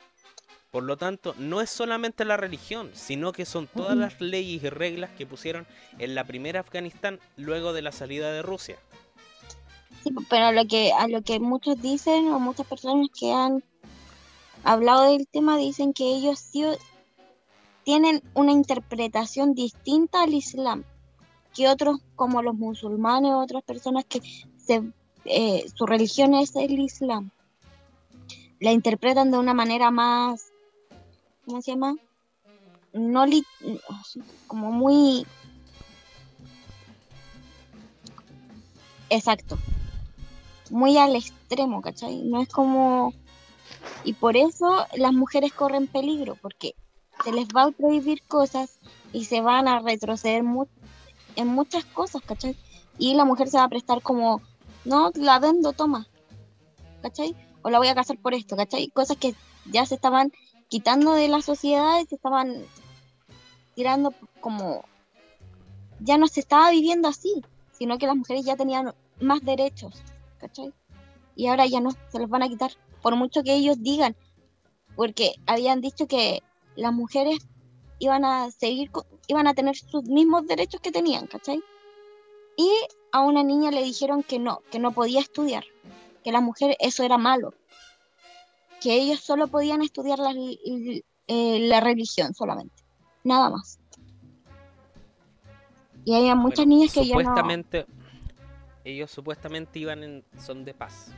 Por lo tanto, no es solamente la religión, sino que son todas las leyes y reglas que pusieron en la primera Afganistán luego de la salida de Rusia. Sí, pero lo que a lo que muchos dicen o muchas personas que han hablado del tema dicen que ellos sí tienen una interpretación distinta al Islam que otros como los musulmanes otras personas que se, eh, su religión es el Islam. La interpretan de una manera más, ¿cómo se llama? No li- como muy exacto, muy al extremo, ¿cachai? No es como y por eso las mujeres corren peligro porque se les va a prohibir cosas y se van a retroceder en muchas cosas, ¿cachai? Y la mujer se va a prestar como, no, la vendo, toma, ¿cachai? O la voy a casar por esto, ¿cachai? Cosas que ya se estaban quitando de la sociedad y se estaban tirando como, ya no se estaba viviendo así, sino que las mujeres ya tenían más derechos, ¿cachai? Y ahora ya no, se los van a quitar, por mucho que ellos digan, porque habían dicho que las mujeres iban a seguir, iban a tener sus mismos derechos que tenían, ¿cachai? Y a una niña le dijeron que no, que no podía estudiar, que las mujeres eso era malo, que ellos solo podían estudiar la, eh, la religión solamente, nada más. Y había muchas Bueno, niñas que ya no... supuestamente, ellos supuestamente iban en son de paz.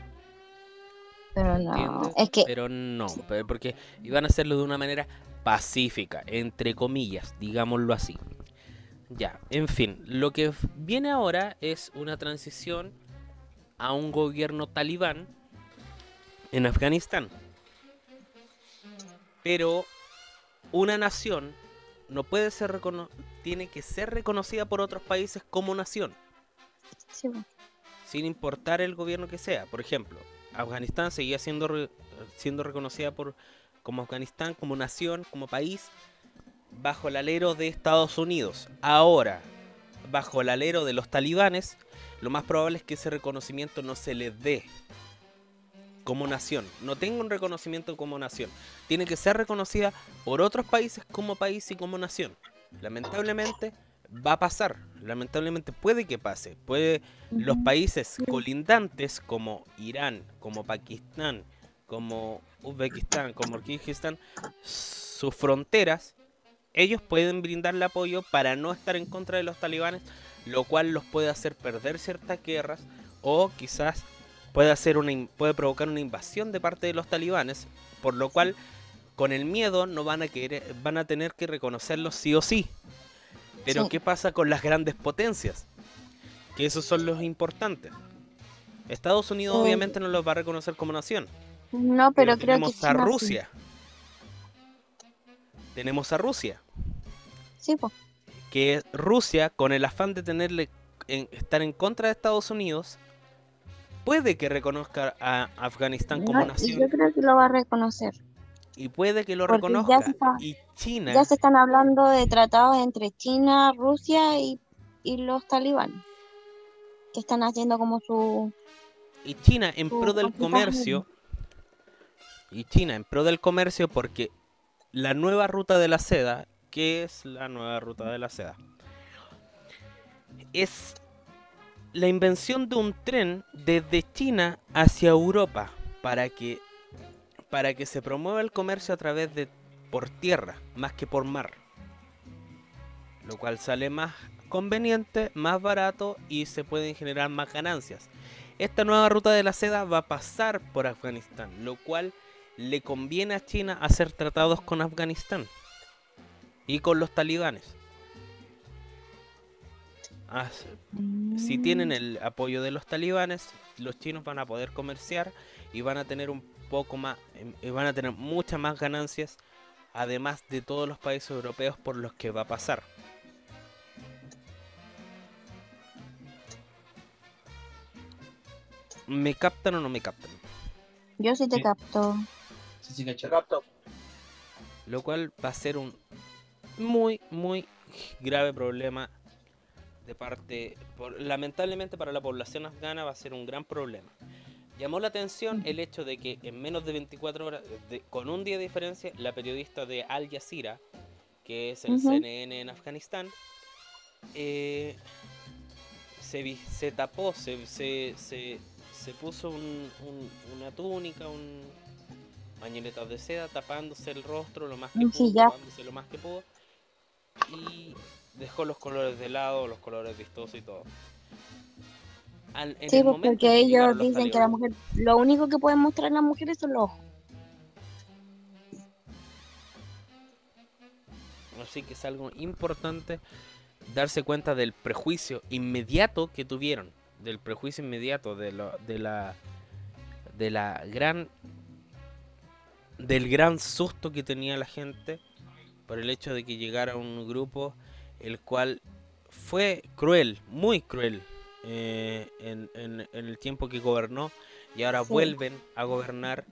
Pero no, es que Pero no, porque iban a hacerlo de una manera pacífica, entre comillas, digámoslo así. Ya, en fin, lo que viene ahora es una transición a un gobierno talibán en Afganistán. Pero una nación no puede ser tiene que ser reconocida por otros países como nación sí, bueno, sin importar el gobierno que sea. Por ejemplo, Afganistán seguía siendo, siendo reconocida por, como Afganistán, como nación, como país, bajo el alero de Estados Unidos. Ahora, bajo el alero de los talibanes, lo más probable es que ese reconocimiento no se les dé como nación. No tenga un reconocimiento como nación. Tiene que ser reconocida por otros países como país y como nación. Lamentablemente va a pasar. Lamentablemente puede que pase. Puede los países colindantes como Irán, como Pakistán, como Uzbekistán, como Kirguistán, sus fronteras, ellos pueden brindarle apoyo para no estar en contra de los talibanes, lo cual los puede hacer perder ciertas guerras o quizás puede hacer una puede provocar una invasión de parte de los talibanes, por lo cual con el miedo no van a querer, van a tener que reconocerlos sí o sí. Pero Sí. ¿qué pasa con las grandes potencias? Que esos son los importantes. Estados Unidos obviamente no los va a reconocer como nación. No, pero, creo que tenemos a China sí. Rusia. Tenemos a Rusia. Sí, pues. que Rusia, con el afán de tenerle en- estar en contra de Estados Unidos, puede que reconozca a Afganistán como No, nación yo creo que lo va a reconocer. Y puede que lo porque reconozca. está- Y China, Ya se están hablando de tratados entre China, Rusia y, y los talibanes. Que están haciendo como su... y China en pro del comercio, y China en pro del comercio porque la nueva ruta de la seda, ¿qué es la nueva ruta de la seda? Es la invención de un tren desde China hacia Europa para que para que se promueva el comercio a través de por tierra más que por mar. Lo cual sale más conveniente, más barato y se pueden generar más ganancias. Esta nueva ruta de la seda va a pasar por Afganistán, lo cual le conviene a China hacer tratados con Afganistán y con los talibanes. Si tienen el apoyo de los talibanes, los chinos van a poder comerciar y van a tener un poco más, eh, van a tener muchas más ganancias, además de todos los países europeos por los que va a pasar. ¿Me captan o no me captan? Yo sí te Sí. capto. Sí, sí, cacha. Lo cual va a ser un muy, muy grave problema de parte, por- lamentablemente para la población afgana va a ser un gran problema. Llamó la atención el hecho de que en menos de 24 horas, de- con un día de diferencia, la periodista de Al Jazeera, que es el Ujú. CNN en Afganistán, eh, se, se tapó, se, se, se, puso un- un- una túnica, un pañoletas de seda, tapándose el rostro lo más que pudo, tapándose lo más que pudo, y dejó los colores de lado, los colores vistosos y todo. Al- en Sí, el pues momento porque que ellos dicen que la mujer, lo único que pueden mostrar las mujeres son los ojos. Así que es algo importante darse cuenta del prejuicio inmediato que tuvieron, del prejuicio inmediato de, lo- de la de la gran del gran susto que tenía la gente por el hecho de que llegara un grupo el cual fue cruel, muy cruel eh, en, en- en el tiempo que gobernó y ahora Sí. vuelven a gobernar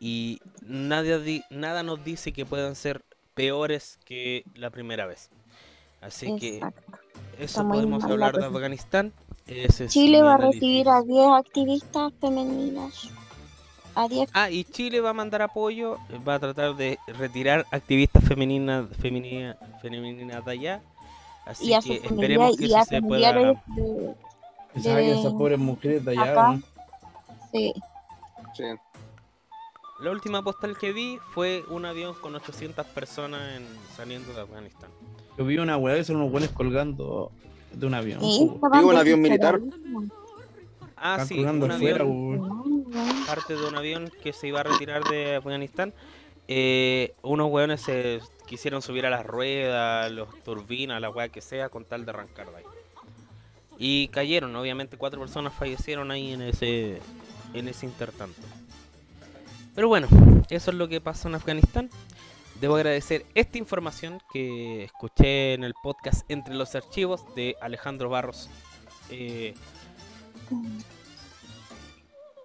y nadie di- nada nos dice que puedan ser peores que la primera vez. Así que eso podemos hablar de. Afganistán. Ese Chile va a recibir a 10 activistas femeninas. A 10. Ah, y Chile va a mandar apoyo, va a tratar de retirar activistas femeninas femeninas femeninas de allá. Así y que esperemos que y eso se pueda familiares de, Que de allá, acá. ¿no? sí. Sí. La última postal que vi fue un avión con 800 personas en- saliendo de Afganistán. Yo vi una weá que son unos buenos colgando de un avión. Sí, un avión militar. Ah, Están sí, un afuera, avión, parte de un avión que se iba a retirar de Afganistán. eh, unos hueones se quisieron subir a las ruedas, los turbinas, la weá que sea, con tal de arrancar de ahí. Y cayeron, obviamente cuatro personas fallecieron ahí en ese, en ese intertanto. Pero bueno, eso es lo que pasó en Afganistán. Debo agradecer esta información que escuché en el podcast Entre los Archivos de Alejandro Barros. eh,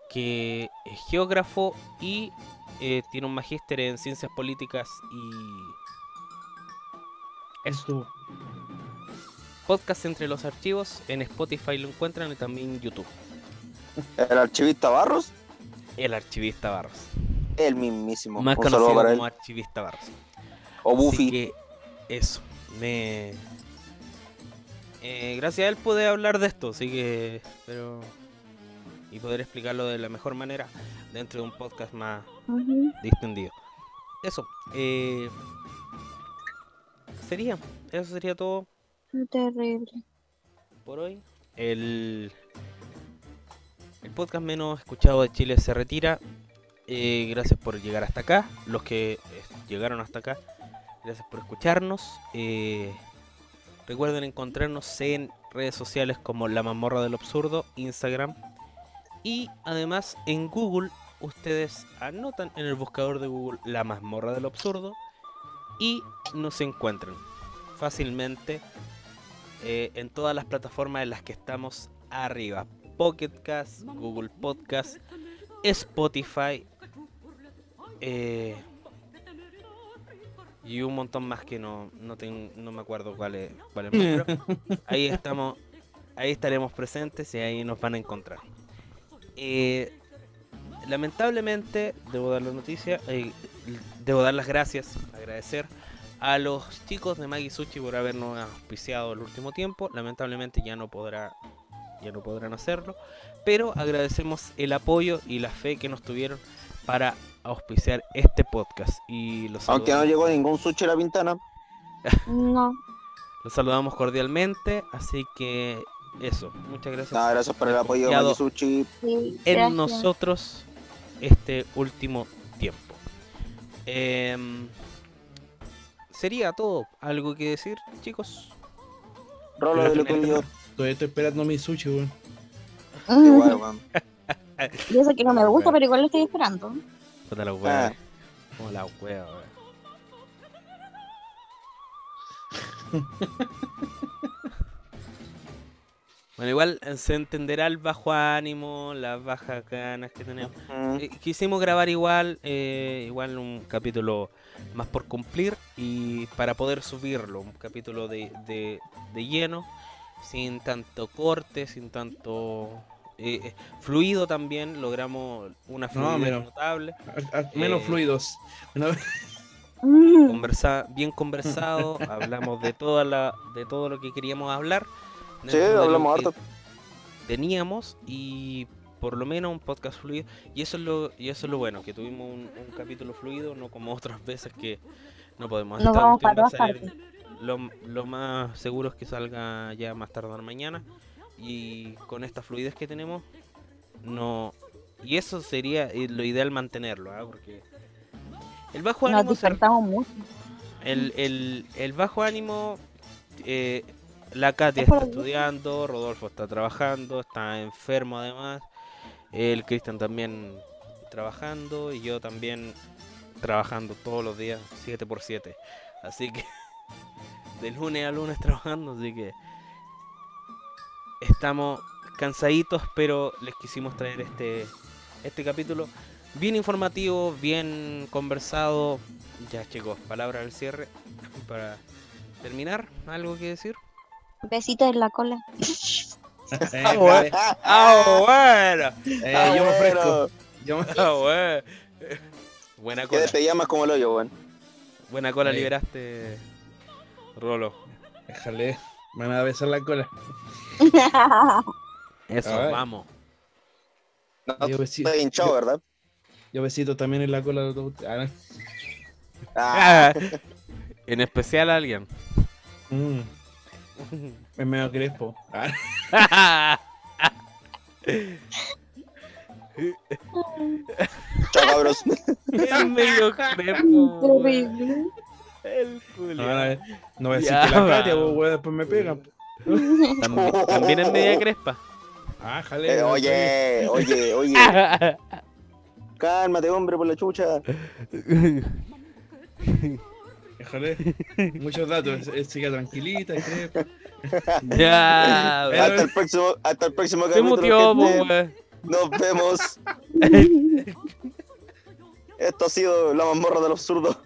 que es geógrafo y eh, tiene un magíster en ciencias políticas y Eso. Podcast entre los archivos en Spotify lo encuentran y también en YouTube. El archivista Barros, El archivista Barros. el mismísimo. Más Un conocido él. como archivista Barros. O Así Buffy. que eso. Me... Eh, gracias a él pude hablar de esto, así que... Pero... Y poder explicarlo de la mejor manera dentro de un podcast más distendido. Eso. eh, sería. Eso sería todo terrible. por hoy. El, el podcast menos escuchado de Chile se retira. Eh, gracias por llegar hasta acá. Los que eh, llegaron hasta acá, gracias por escucharnos. Eh, recuerden encontrarnos en redes sociales como La Mazmorra del Absurdo, Instagram. Y además en Google, ustedes anotan en el buscador de Google La Mazmorra del Absurdo y nos encuentran fácilmente eh, en todas las plataformas en las que estamos arriba. Pocket Cast, Google Podcast, Spotify eh, y un montón más que no, no, ten- no me acuerdo cuál es, cuál es ahí estamos, ahí estaremos presentes y ahí nos van a encontrar. Eh, lamentablemente, debo dar la noticia, eh, debo dar las gracias, agradecer a los chicos de Maggie Sushi por habernos auspiciado el último tiempo. Lamentablemente ya no podrá, ya no podrán hacerlo, pero agradecemos el apoyo y la fe que nos tuvieron para auspiciar este podcast y los Aunque no llegó ningún sushi a la ventana. No. los saludamos cordialmente, así que eso, muchas gracias. Nada, gracias por el apoyo de Sushi. Sí, en gracias. nosotros este último tiempo. Em, sería todo. ¿Algo que decir, chicos? Rolo de lo que yo. Todavía estoy esperando mi sushi, weón. Igual, weón. Y eso que no me gusta, pero igual lo estoy esperando. Puta la Ah. wea. Como la wea, wea. Bueno, igual eh, se entenderá el bajo ánimo, las bajas ganas que tenemos. Eh, quisimos grabar igual, eh, igual un capítulo más por cumplir y para poder subirlo, un capítulo de, de, de lleno, sin tanto corte, sin tanto eh, eh, fluido también, logramos una fluidez pero- notable, A- a- menos Eh. fluidos. Una vez- Mm. conversa, bien conversado, hablamos de toda la, de todo lo que queríamos hablar. Sí, hablamos harto. Teníamos y por lo menos un podcast fluido y eso es lo y eso es lo bueno que tuvimos un, un capítulo fluido no como otras veces que no podemos Nos vamos para todas lo, lo más seguro es que salga ya más tardar mañana y con esta fluidez que tenemos no y eso sería eh, lo ideal mantenerlo ¿ah? porque el bajo Nos ánimo se- dispersamos mucho. el, el, el bajo ánimo, eh, la Katia Es está estudiando, Rodolfo está trabajando, está enfermo además, el Cristian también trabajando y yo también trabajando todos los días, 7 por 7 Así que de lunes a lunes trabajando, así que estamos cansaditos, pero les quisimos traer este, este capítulo bien informativo, bien conversado. Ya chicos, palabra al cierre para terminar, ¿algo que decir? Besitos en la cola. Eh, bueno. ¡Ah, bueno! eh, Ah, yo me ofrezco. Yo me- ¡Ah, bueno! Buena cola, despedía más como el hoyo, weón. buena cola Sí. liberaste, Rolo. Déjale. Me van a besar la cola. Eso, vamos. No, Yo besito, estoy hinchado, ¿verdad? yo besito también en la cola de todos ustedes. Ah, no. Ah, en especial a alguien. Mm, es medio crespo. Chao, cabros. Es medio. Terrible. El no, culiao. no, no voy a decir Ya, que la Katia, pues, después me pegan. También, también es media crespa. Ah, jale. Eh, oye, oye, oye. Cálmate, hombre, por la chucha. Déjale. Muchos datos. Chica tranquilita, crespa. ya, Pero- Hasta el próximo, hasta el próximo Se gente. weón. Nos vemos. Esto ha sido la mazmorra del absurdo.